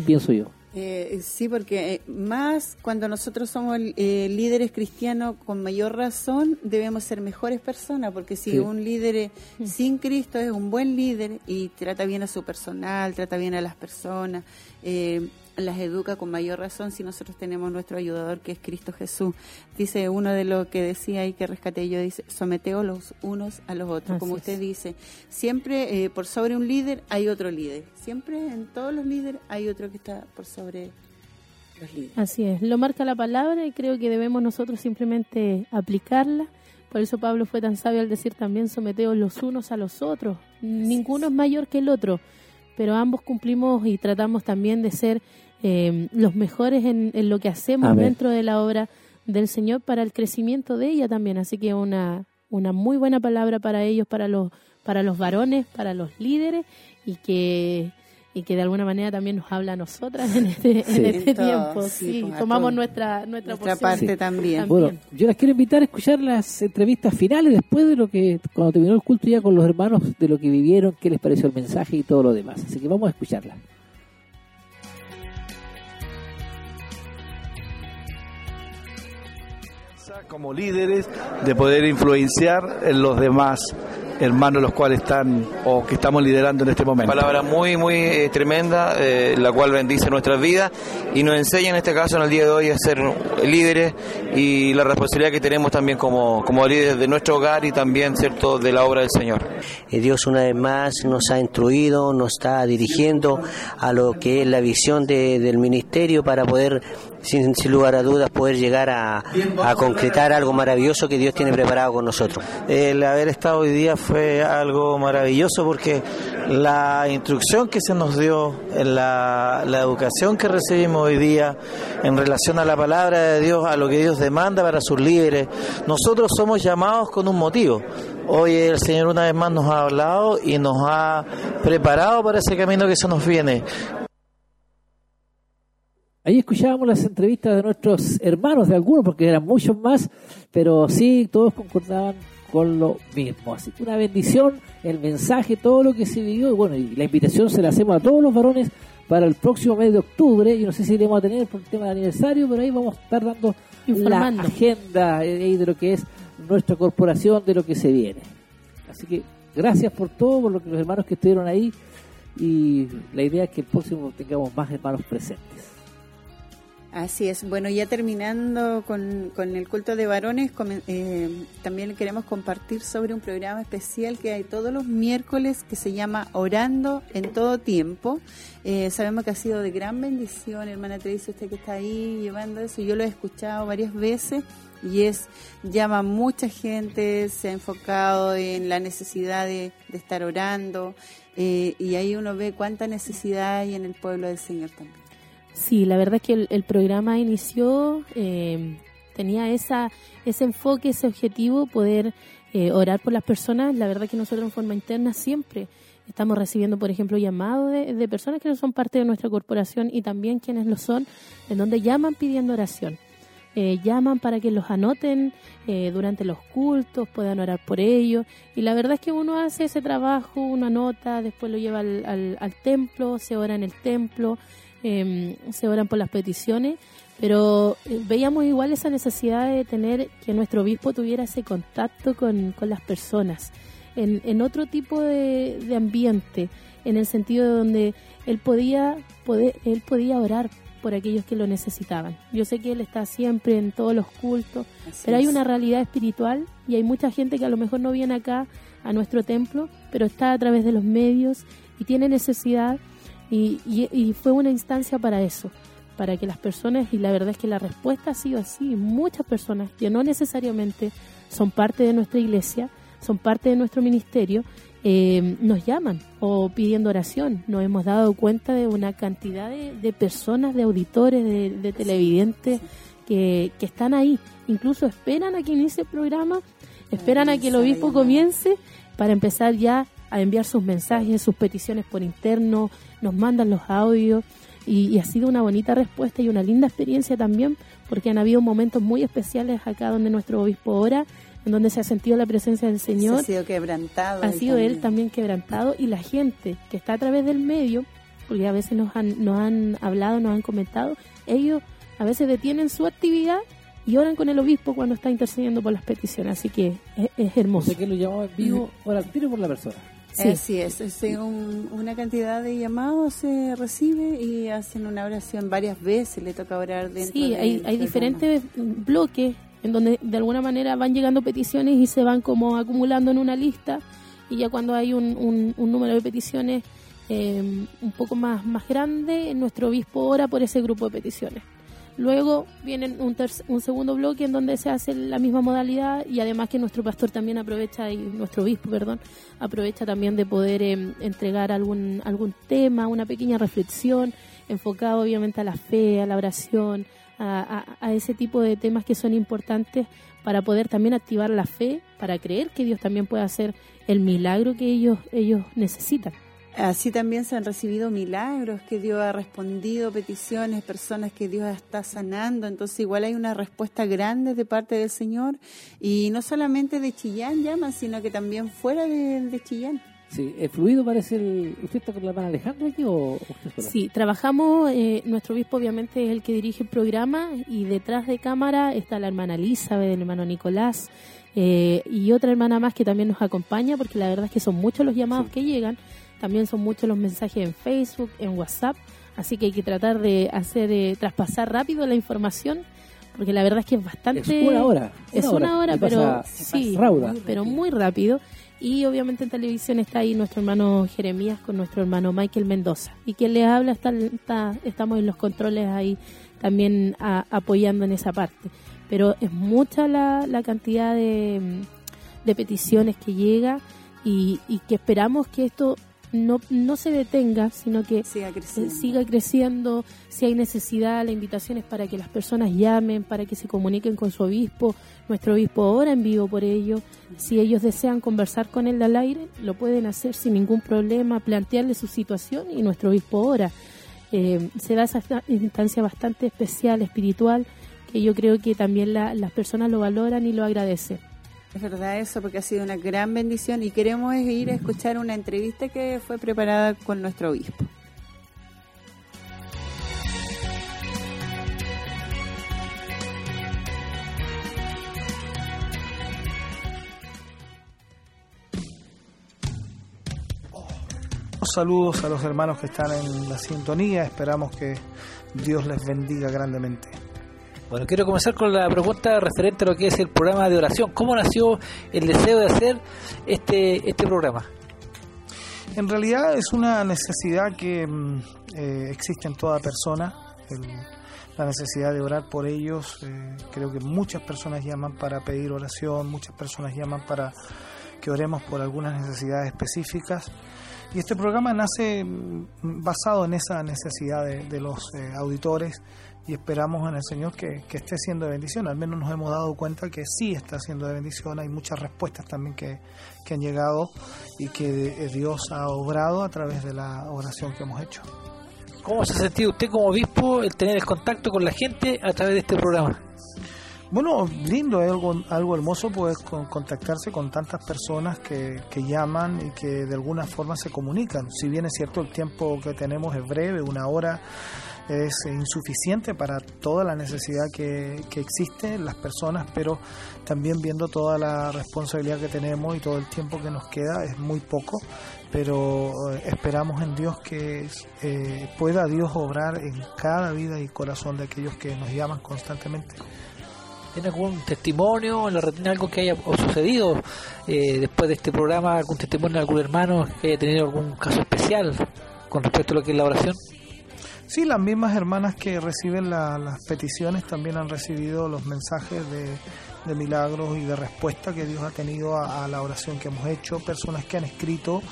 pienso yo eh, sí, porque eh, más cuando nosotros somos eh, líderes cristianos, con mayor razón debemos ser mejores personas, porque si sí. un líder sin Cristo es un buen líder y trata bien a su personal, trata bien a las personas, las educa con mayor razón si nosotros tenemos nuestro ayudador que es Cristo Jesús. Dice uno de lo que decía y que rescaté yo, dice, someteo los unos a los otros. Así Como usted es. dice, siempre eh, por sobre un líder hay otro líder. Siempre en todos los líderes hay otro que está por sobre Así es, lo marca la palabra y creo que debemos nosotros simplemente aplicarla. Por eso Pablo fue tan sabio al decir también someteos los unos a los otros. Ninguno es mayor que el otro, pero ambos cumplimos y tratamos también de ser eh, los mejores en, en lo que hacemos Amén. dentro de la obra del Señor para el crecimiento de ella también. Así que una, una muy buena palabra para ellos, para los, para los varones, para los líderes y que y que de alguna manera también nos habla a nosotras en este, Sí. en este tiempo. sí, tomamos nuestra, nuestra, Nuestra parte también. Bueno, yo las quiero invitar a escuchar las entrevistas finales después de lo que, cuando terminó el culto ya con los hermanos, de lo que vivieron, qué les pareció el mensaje y todo lo demás. Así que vamos a escucharlas. Como líderes de poder influenciar en los demás hermanos los cuales están o que estamos liderando en este momento. Palabra muy, muy eh, tremenda, eh, la cual bendice nuestras vidas y nos enseña en este caso en el día de hoy a ser líderes y la responsabilidad que tenemos también como, como líderes de nuestro hogar y también cierto de la obra del Señor. Eh, Dios una vez más nos ha instruido, nos está dirigiendo a lo que es la visión de- del ministerio para poder, sin, sin lugar a dudas, poder llegar a, a concretar algo maravilloso que Dios tiene preparado con nosotros. El haber estado hoy día fue algo maravilloso porque la instrucción que se nos dio, la, la educación que recibimos hoy día en relación a la palabra de Dios, a lo que Dios demanda para sus líderes, nosotros somos llamados con un motivo. Hoy el Señor una vez más nos ha hablado y nos ha preparado para ese camino que se nos viene. Ahí escuchábamos las entrevistas de nuestros hermanos, de algunos, porque eran muchos más, pero sí, todos concordaban con lo mismo. Así que una bendición, el mensaje, todo lo que se vivió, y bueno, y la invitación se la hacemos a todos los varones para el próximo mes de octubre, y no sé si iremos a tener por el tema de aniversario, pero ahí vamos a estar dando Informando. la agenda eh, de lo que es nuestra corporación, de lo que se viene. Así que gracias por todo, por lo que los hermanos que estuvieron ahí, y la idea es que el próximo tengamos más hermanos presentes. Así es. Bueno, ya terminando con, con el culto de varones, comen- eh, también queremos compartir sobre un programa especial que hay todos los miércoles que se llama Orando en todo tiempo. Eh, sabemos que ha sido de gran bendición, hermana Teresa, usted que está ahí llevando eso. Yo lo he escuchado varias veces y es llama a mucha gente, se ha enfocado en la necesidad de, de estar orando eh, y ahí uno ve cuánta necesidad hay en el pueblo del Señor también. Sí, la verdad es que el, el programa inició, eh, tenía esa, ese enfoque, ese objetivo, poder eh, orar por las personas. La verdad que nosotros en forma interna siempre estamos recibiendo, por ejemplo, llamados de, de personas que no son parte de nuestra corporación y también quienes lo son, en donde llaman pidiendo oración. Eh, llaman para que los anoten eh, durante los cultos, puedan orar por ellos. Y la verdad es que uno hace ese trabajo, uno anota, después lo lleva al, al- al templo, se ora en el templo, eh, se oran por las peticiones, pero eh, veíamos igual esa necesidad de tener que nuestro obispo tuviera ese contacto con, con las personas, en, en otro tipo de, de ambiente, en el sentido de donde él podía, poder, él podía orar por aquellos que lo necesitaban. Yo sé que él está siempre en todos los cultos, Así pero hay es. una realidad espiritual y hay mucha gente que a lo mejor no viene acá a nuestro templo, pero está a través de los medios y tiene necesidad y, y- y fue una instancia para eso, para que las personas, y la verdad es que la respuesta ha sido así, muchas personas que no necesariamente son parte de nuestra iglesia, son parte de nuestro ministerio, eh, nos llaman o pidiendo oración. Nos hemos dado cuenta de una cantidad de, de personas, de auditores, de, de televidentes que, que están ahí. Incluso esperan a que inicie el programa, esperan a que el obispo comience para empezar ya a enviar sus mensajes, sus peticiones por interno, nos mandan los audios y, y ha sido una bonita respuesta y una linda experiencia también porque han habido momentos muy especiales acá donde nuestro obispo ora, en donde se ha sentido la presencia del Señor Se ha sido quebrantado. ha él sido él también. también quebrantado y la gente que está a través del medio, porque a veces nos han, nos han hablado, nos han comentado, ellos a veces detienen su actividad y oran con el obispo cuando está intercediendo por las peticiones, así que es, es hermoso. Que lo llamamos en vivo, ora al tiro por la persona. Sí. Así es, es un- una cantidad de llamados se recibe y hacen una oración varias veces, le toca orar dentro Sí, del hay, hay diferentes bloques en donde de alguna manera van llegando peticiones y se van como acumulando en una lista y ya cuando hay un, un- un número de peticiones eh, un poco más, más grande, nuestro obispo ora por ese grupo de peticiones. Luego viene un, un segundo bloque en donde se hace la misma modalidad y además que nuestro pastor también aprovecha, y nuestro obispo, perdón, aprovecha también de poder em, entregar algún, algún tema, una pequeña reflexión enfocada obviamente a la fe, a la oración, a, a ese tipo de temas que son importantes para poder también activar la fe, para creer que Dios también puede hacer el milagro que ellos, ellos necesitan. Así también se han recibido milagros, que Dios ha respondido peticiones, personas que Dios está sanando. Entonces igual hay una respuesta grande de parte del Señor y no solamente de Chillán llaman, sino que también fuera de, Chillán. Sí, el fluido parece el... ¿Usted está con la hermana Alejandra aquí o Sí, trabajamos, eh, nuestro obispo obviamente es el que dirige el programa y detrás de cámara está la hermana Elizabeth, el hermano Nicolás eh, y otra hermana más que también nos acompaña porque la verdad es que son muchos los llamados que llegan también son muchos los mensajes en Facebook, en WhatsApp, así que hay que tratar de hacer eh, traspasar rápido la información porque la verdad es que es bastante es una hora es una hora, pero sí pero muy rápido. Y obviamente en televisión está ahí nuestro hermano Jeremías con nuestro hermano Michael Mendoza. Y quien les habla está, estamos en los controles ahí también apoyando en esa parte. Pero es mucha la, la cantidad de, de peticiones que llega y, y que esperamos que esto no, no se detenga, sino que siga creciendo. Si hay necesidad, la invitación es para que las personas llamen, para que se comuniquen con su obispo. Nuestro obispo ora en vivo por ello. Si ellos desean conversar con él al aire, lo pueden hacer sin ningún problema, plantearle su situación y nuestro obispo ora. Eh, se da esa instancia bastante especial, espiritual, que yo creo que también las personas lo valoran y lo agradecen. Es verdad eso, porque ha sido una gran bendición y queremos ir a escuchar una entrevista que fue preparada con nuestro obispo. Saludos a los hermanos que están en la sintonía, esperamos que Dios les bendiga grandemente. Bueno, quiero comenzar con la pregunta referente a lo que es el programa de oración. ¿Cómo nació el deseo de hacer este, este programa? En realidad es una necesidad que mm, eh, existe en toda persona, la necesidad de orar por ellos. Eh, creo que muchas personas llaman para pedir oración, muchas personas llaman para que oremos por algunas necesidades específicas. Y este programa nace mm, basado en esa necesidad de, los eh, auditores y esperamos en el Señor que, esté siendo de bendición. Al menos nos hemos dado cuenta que sí está siendo de bendición. Hay muchas respuestas también que, han llegado y que eh, Dios ha obrado a través de la oración que hemos hecho. ¿Cómo se ha sentido usted como obispo el tener el contacto con la gente a través de este programa? Bueno, lindo, es algo, algo hermoso poder contactarse con tantas personas que, que, llaman y que de alguna forma se comunican. Si bien es cierto el tiempo que tenemos es breve, una hora, es insuficiente para toda la necesidad que, que existe en las personas, pero también viendo toda la responsabilidad que tenemos y todo el tiempo que nos queda, es muy poco, pero eh, esperamos en Dios que eh, pueda Dios obrar en cada vida y corazón de aquellos que nos llaman constantemente. ¿Tiene algún testimonio en la retina, algo que haya sucedido eh, después de este programa, algún testimonio de algún hermano que haya tenido algún caso especial con respecto a lo que es la oración? Sí, las mismas hermanas que reciben las peticiones también han recibido los mensajes de, milagros y de respuesta que Dios ha tenido a, la oración que hemos hecho, personas que han escrito,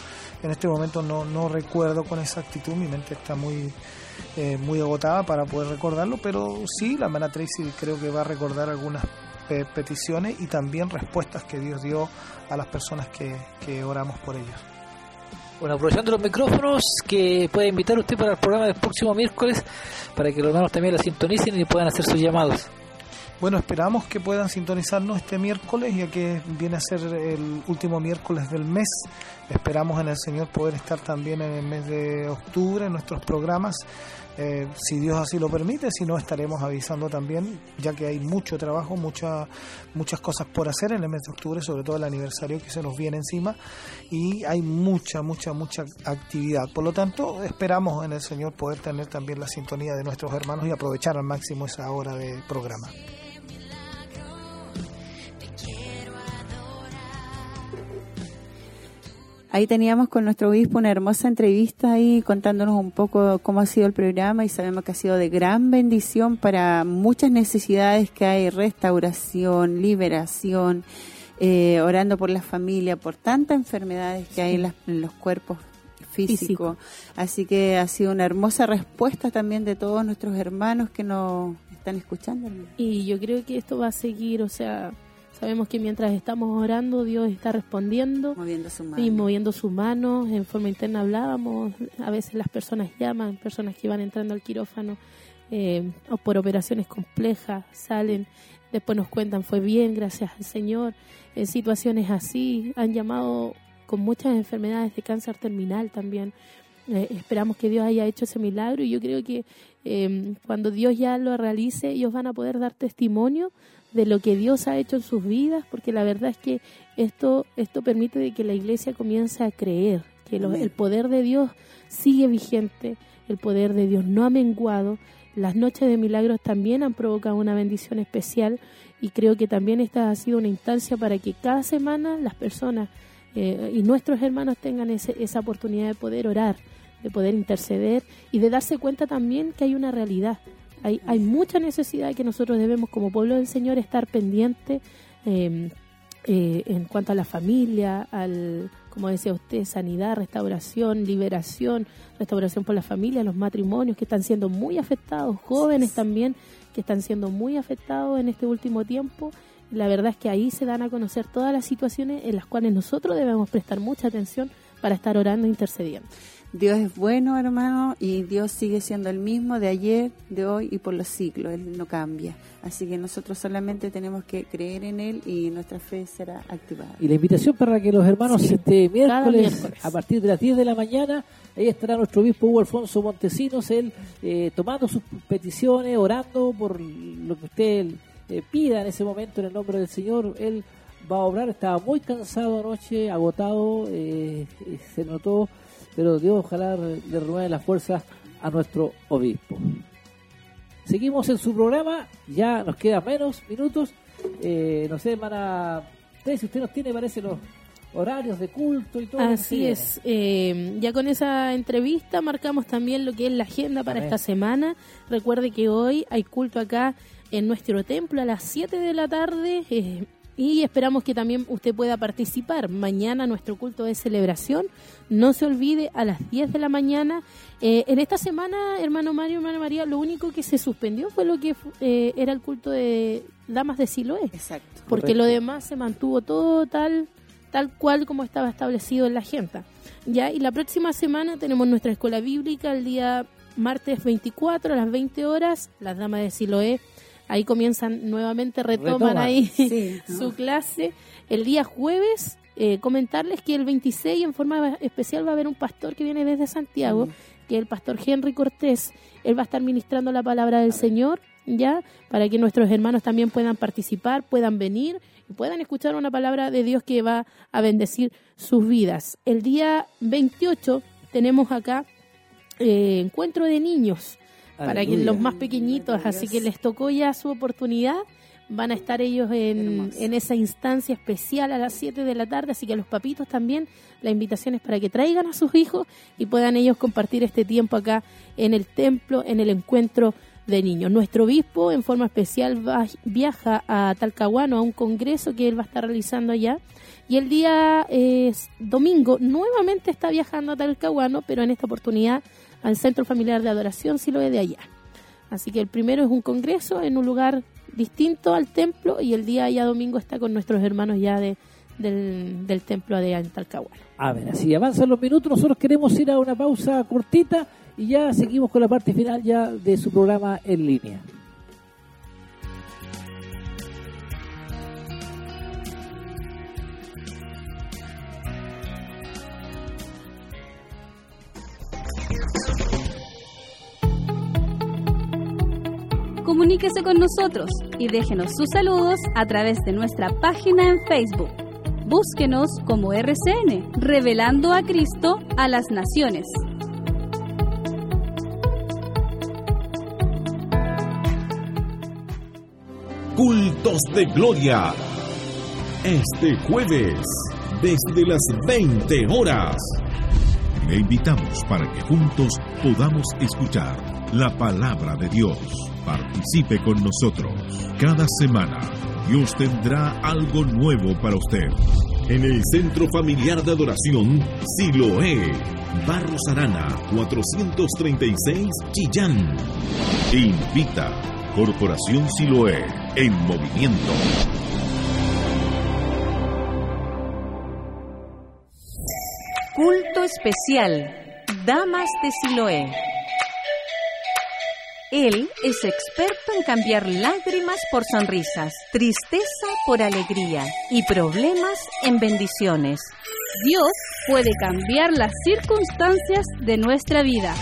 en este momento no, no recuerdo con exactitud, mi mente está muy, eh, muy agotada para poder recordarlo, pero sí, la hermana Tracy creo que va a recordar algunas peticiones y también respuestas que Dios dio a las personas que, que oramos por ellos. Bueno, aprovechando los micrófonos, que puede invitar usted para el programa del próximo miércoles para que los hermanos también la sintonicen y puedan hacer sus llamados. Bueno, esperamos que puedan sintonizarnos este miércoles, ya que viene a ser el último miércoles del mes. Esperamos en el Señor poder estar también en el mes de octubre en nuestros programas eh, si Dios así lo permite, si no estaremos avisando también, ya que hay mucho trabajo, mucha, muchas cosas por hacer en el mes de octubre, sobre todo el aniversario que se nos viene encima, y hay mucha, mucha, mucha actividad. Por lo tanto, esperamos en el Señor poder tener también la sintonía de nuestros hermanos y aprovechar al máximo esa hora de programa. Ahí teníamos con nuestro obispo una hermosa entrevista ahí contándonos un poco cómo ha sido el programa y sabemos que ha sido de gran bendición para muchas necesidades que hay, restauración, liberación, eh, orando por la familia, por tantas enfermedades que hay en, las- en los cuerpos físicos. Físico. Así que ha sido una hermosa respuesta también de todos nuestros hermanos que nos están escuchando. Y yo creo que esto va a seguir, o sea, sabemos que mientras estamos orando, Dios está respondiendo. Moviendo su Y moviendo sus manos. En forma interna hablábamos, a veces las personas llaman, personas que van entrando al quirófano eh, o por operaciones complejas, salen, después nos cuentan, fue bien, gracias al Señor. En situaciones así, han llamado con muchas enfermedades de cáncer terminal también. Eh, esperamos que Dios haya hecho ese milagro y yo creo que eh, cuando Dios ya lo realice, ellos van a poder dar testimonio de lo que Dios ha hecho en sus vidas, porque la verdad es que esto, esto permite de que la iglesia comience a creer, que el poder de Dios sigue vigente, el poder de Dios no ha menguado, las noches de milagros también han provocado una bendición especial y creo que también esta ha sido una instancia para que cada semana las personas eh, y nuestros hermanos tengan ese- esa oportunidad de poder orar, de poder interceder y de darse cuenta también que hay una realidad. Hay, hay mucha necesidad que nosotros debemos como pueblo del Señor estar pendiente eh, eh, en cuanto a la familia, al, como decía usted, sanidad, restauración, liberación, restauración por la familia, los matrimonios que están siendo muy afectados, jóvenes también que están siendo muy afectados en este último tiempo. La verdad es que ahí se dan a conocer todas las situaciones en las cuales nosotros debemos prestar mucha atención para estar orando e intercediendo. Dios es bueno, hermano, y Dios sigue siendo el mismo de ayer, de hoy y por los siglos. Él no cambia. Así que nosotros solamente tenemos que creer en Él y nuestra fe será activada. Y la invitación para que los hermanos Sí, este miércoles. a partir de las 10 de la mañana, ahí estará nuestro obispo Hugo Alfonso Montesinos, él eh, tomando sus peticiones, orando por lo que usted eh, pida en ese momento en el nombre del Señor. Él va a obrar, estaba muy cansado anoche, agotado, eh, eh, se notó, pero Dios ojalá le renueve las fuerzas a nuestro obispo. Seguimos en su programa, ya nos quedan menos minutos. Eh, no sé, hermana, usted, si usted nos tiene, parece los horarios de culto y todo. Así sí, es. Eh, ya con esa entrevista marcamos también lo que es la agenda para Amén. esta semana. Recuerde que hoy hay culto acá en nuestro templo a las 7 de la tarde. eh, y esperamos que también usted pueda participar. Mañana nuestro culto de celebración. No se olvide a las 10 de la mañana. Eh, en esta semana, hermano Mario, hermana María, lo único que se suspendió fue lo que eh, era el culto de Damas de Siloé. Exacto. Porque Correcto. lo demás se mantuvo todo tal tal cual como estaba establecido en la agenda. Ya, y la próxima semana tenemos nuestra escuela bíblica el día martes 24 a las 20 horas, las damas de Siloé ahí comienzan nuevamente, retoman, ahí sí, ¿no? su clase. El día jueves, eh, comentarles que el 26 en forma especial va a haber un pastor que viene desde Santiago, que es el pastor Henry Cortés. Él va a estar ministrando la palabra del Señor, ya, para que nuestros hermanos también puedan participar, puedan venir y puedan escuchar una palabra de Dios que va a bendecir sus vidas. El día 28 tenemos acá eh, encuentro de niños para que Aleluya. los más pequeñitos, así que les tocó ya su oportunidad. Van a estar ellos en, en esa instancia especial a las 7 de la tarde, así que los papitos también, la invitación es para que traigan a sus hijos y puedan ellos compartir este tiempo acá en el templo, en el encuentro de niños. Nuestro obispo en forma especial va- viaja a Talcahuano a un congreso que él va a estar realizando allá y el día eh, domingo nuevamente está viajando a Talcahuano, pero en esta oportunidad al Centro Familiar de Adoración si lo ve de allá. Así que el primero es un congreso en un lugar distinto al templo y el día ya domingo está con nuestros hermanos ya de, del, del templo de en Talcahuano. A ver, así avanzan los minutos. Nosotros queremos ir a una pausa cortita y ya seguimos con la parte final ya de su programa en línea. Comuníquese con nosotros y déjenos sus saludos a través de nuestra página en Facebook. Búsquenos como RCN, revelando a Cristo a las naciones. Cultos de Gloria. Este jueves, desde las 20 horas. Le invitamos para que juntos podamos escuchar la palabra de Dios. Participe con nosotros. Cada semana Dios tendrá algo nuevo para usted. En el Centro Familiar de Adoración Siloé, Barros Arana, 436 Chillán. Invita Corporación Siloé en movimiento. Culto especial. Damas de Siloé. Él es experto en cambiar lágrimas por sonrisas, tristeza por alegría y problemas en bendiciones. Dios puede cambiar las circunstancias de nuestra vida.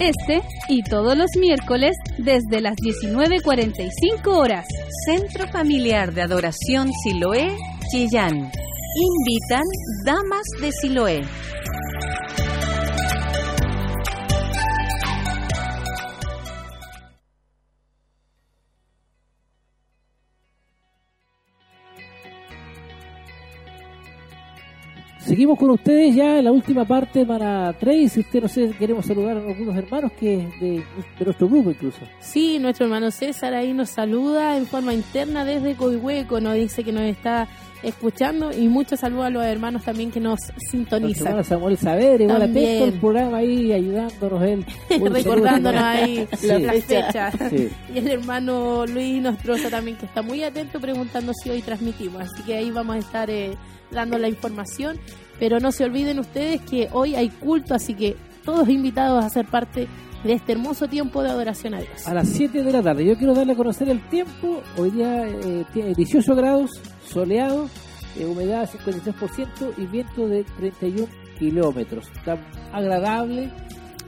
Este y todos los miércoles desde las 19.45 horas. Centro Familiar de Adoración Siloé, Chillán. Invitan Damas de Siloé. Seguimos con ustedes ya en la última parte para Trace. Usted no sé, queremos saludar a algunos hermanos que de, de nuestro grupo incluso. Sí, nuestro hermano César ahí nos saluda en forma interna desde Coihueco, nos dice que nos está escuchando y muchos saludos a los hermanos también que nos sintonizan. hermano Samuel Saber, igual atento al programa ahí, ayudándonos él. Recordándonos ahí Sí. la fecha. Sí. Y el hermano Luis Nostroza también, que está muy atento preguntando si hoy transmitimos. Así que ahí vamos a estar eh, dando la información. Pero no se olviden ustedes que hoy hay culto, así que todos invitados a ser parte de este hermoso tiempo de adoración a Dios. A las 7 de la tarde. Yo quiero darle a conocer el tiempo. Hoy día eh, tiene 18 grados, soleado, eh, humedad 53% y viento de 31 kilómetros. Está agradable.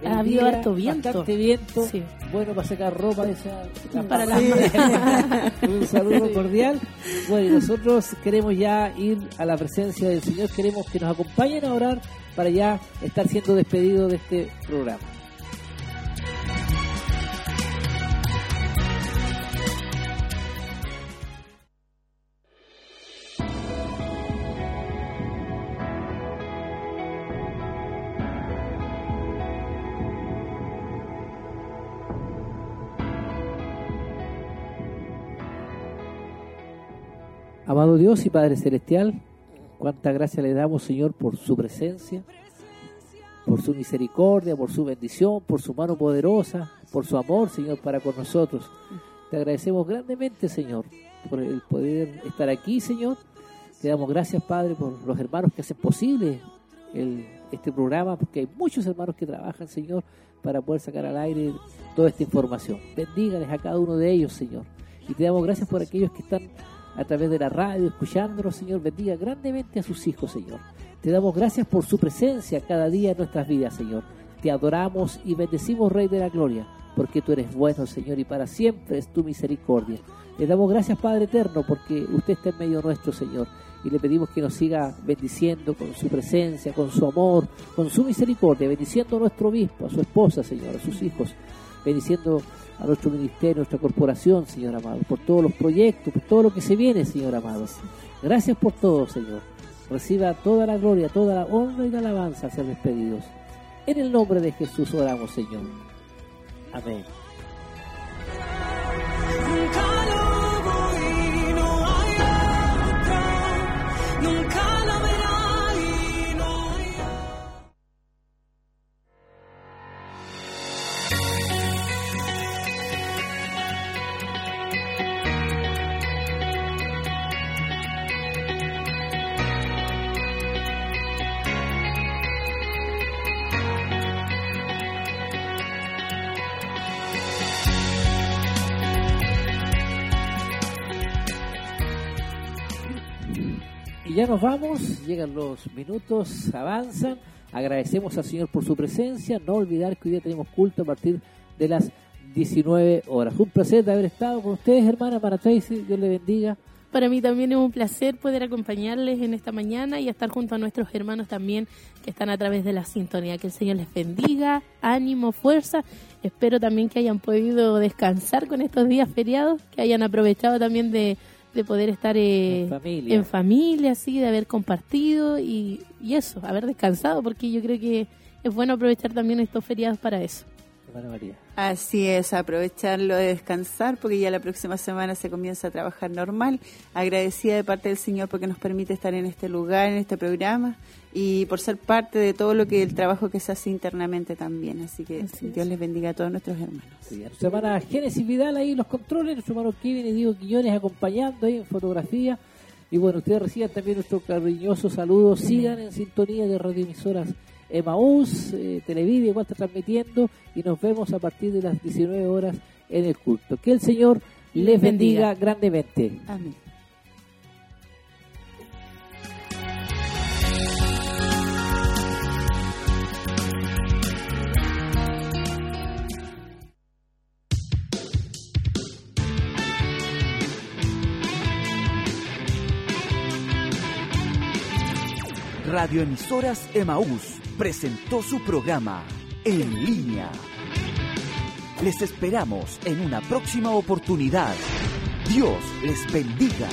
Ha habido día, harto viento. Bastante viento. Sí. Bueno, para sacar ropa esa. Para la las Un saludo cordial. Bueno, y nosotros queremos ya ir a la presencia del Señor. Queremos que nos acompañen a orar para ya estar siendo despedidos de este programa. Amado Dios y Padre Celestial, cuánta gracia le damos, Señor, por su presencia, por su misericordia, por su bendición, por su mano poderosa, por su amor, Señor, para con nosotros. Te agradecemos grandemente, Señor, por el poder estar aquí, Señor. Te damos gracias, Padre, por los hermanos que hacen posible este programa, porque hay muchos hermanos que trabajan, Señor, para poder sacar al aire toda esta información. Bendígales a cada uno de ellos, Señor. Y te damos gracias por aquellos que están a través de la radio escuchándonos, Señor. Bendiga grandemente a sus hijos, Señor. Te damos gracias por su presencia cada día en nuestras vidas, Señor. Te adoramos y bendecimos, Rey de la Gloria, porque tú eres bueno, Señor, y para siempre es tu misericordia. Le damos gracias, Padre Eterno, porque usted está en medio nuestro, Señor. Y le pedimos que nos siga bendiciendo con su presencia, con su amor, con su misericordia, bendiciendo a nuestro obispo, a su esposa, Señor, a sus hijos, bendiciendo a nuestro ministerio, a nuestra corporación, Señor amado, por todos los proyectos, por todo lo que se viene, Señor amado. Gracias por todo, Señor. Reciba toda la gloria, toda la honra y la alabanza a ser despedidos. En el nombre de Jesús oramos, Señor. Amén. Ya nos vamos, llegan los minutos, avanzan. Agradecemos al Señor por su presencia. No olvidar que hoy día tenemos culto a partir de las 19 horas. Un placer de haber estado con ustedes, hermana, para Tracy. Dios le bendiga. Para mí también es un placer poder acompañarles en esta mañana y estar junto a nuestros hermanos también que están a través de la sintonía. Que el Señor les bendiga, ánimo, fuerza. Espero también que hayan podido descansar con estos días feriados, que hayan aprovechado también de, de poder estar eh, En familia. en familia, sí, de haber compartido y, y eso, haber descansado, porque yo creo que es bueno aprovechar también estos feriados para eso. María. Así es, aprovecharlo de descansar porque ya la próxima semana se comienza a trabajar normal. Agradecida de parte del Señor porque nos permite estar en este lugar, en este programa y por ser parte de todo lo que el trabajo que se hace internamente también. Así que Dios les bendiga a todos nuestros hermanos. Sí, a nuestra hermana Génesis Vidal ahí en los controles, nuestro hermano Kevin y Diego Quiñones acompañando ahí en fotografía. Y bueno, ustedes reciban también nuestro cariñoso saludo. Sigan en sintonía de radioemisoras Emaús, eh, Televide, igual está transmitiendo. Y nos vemos a partir de las 19 horas en el culto. Que el Señor les bendiga, bendiga. grandemente. Amén. Radioemisoras Emaús presentó su programa En línea. Les esperamos en una próxima oportunidad. Dios les bendiga.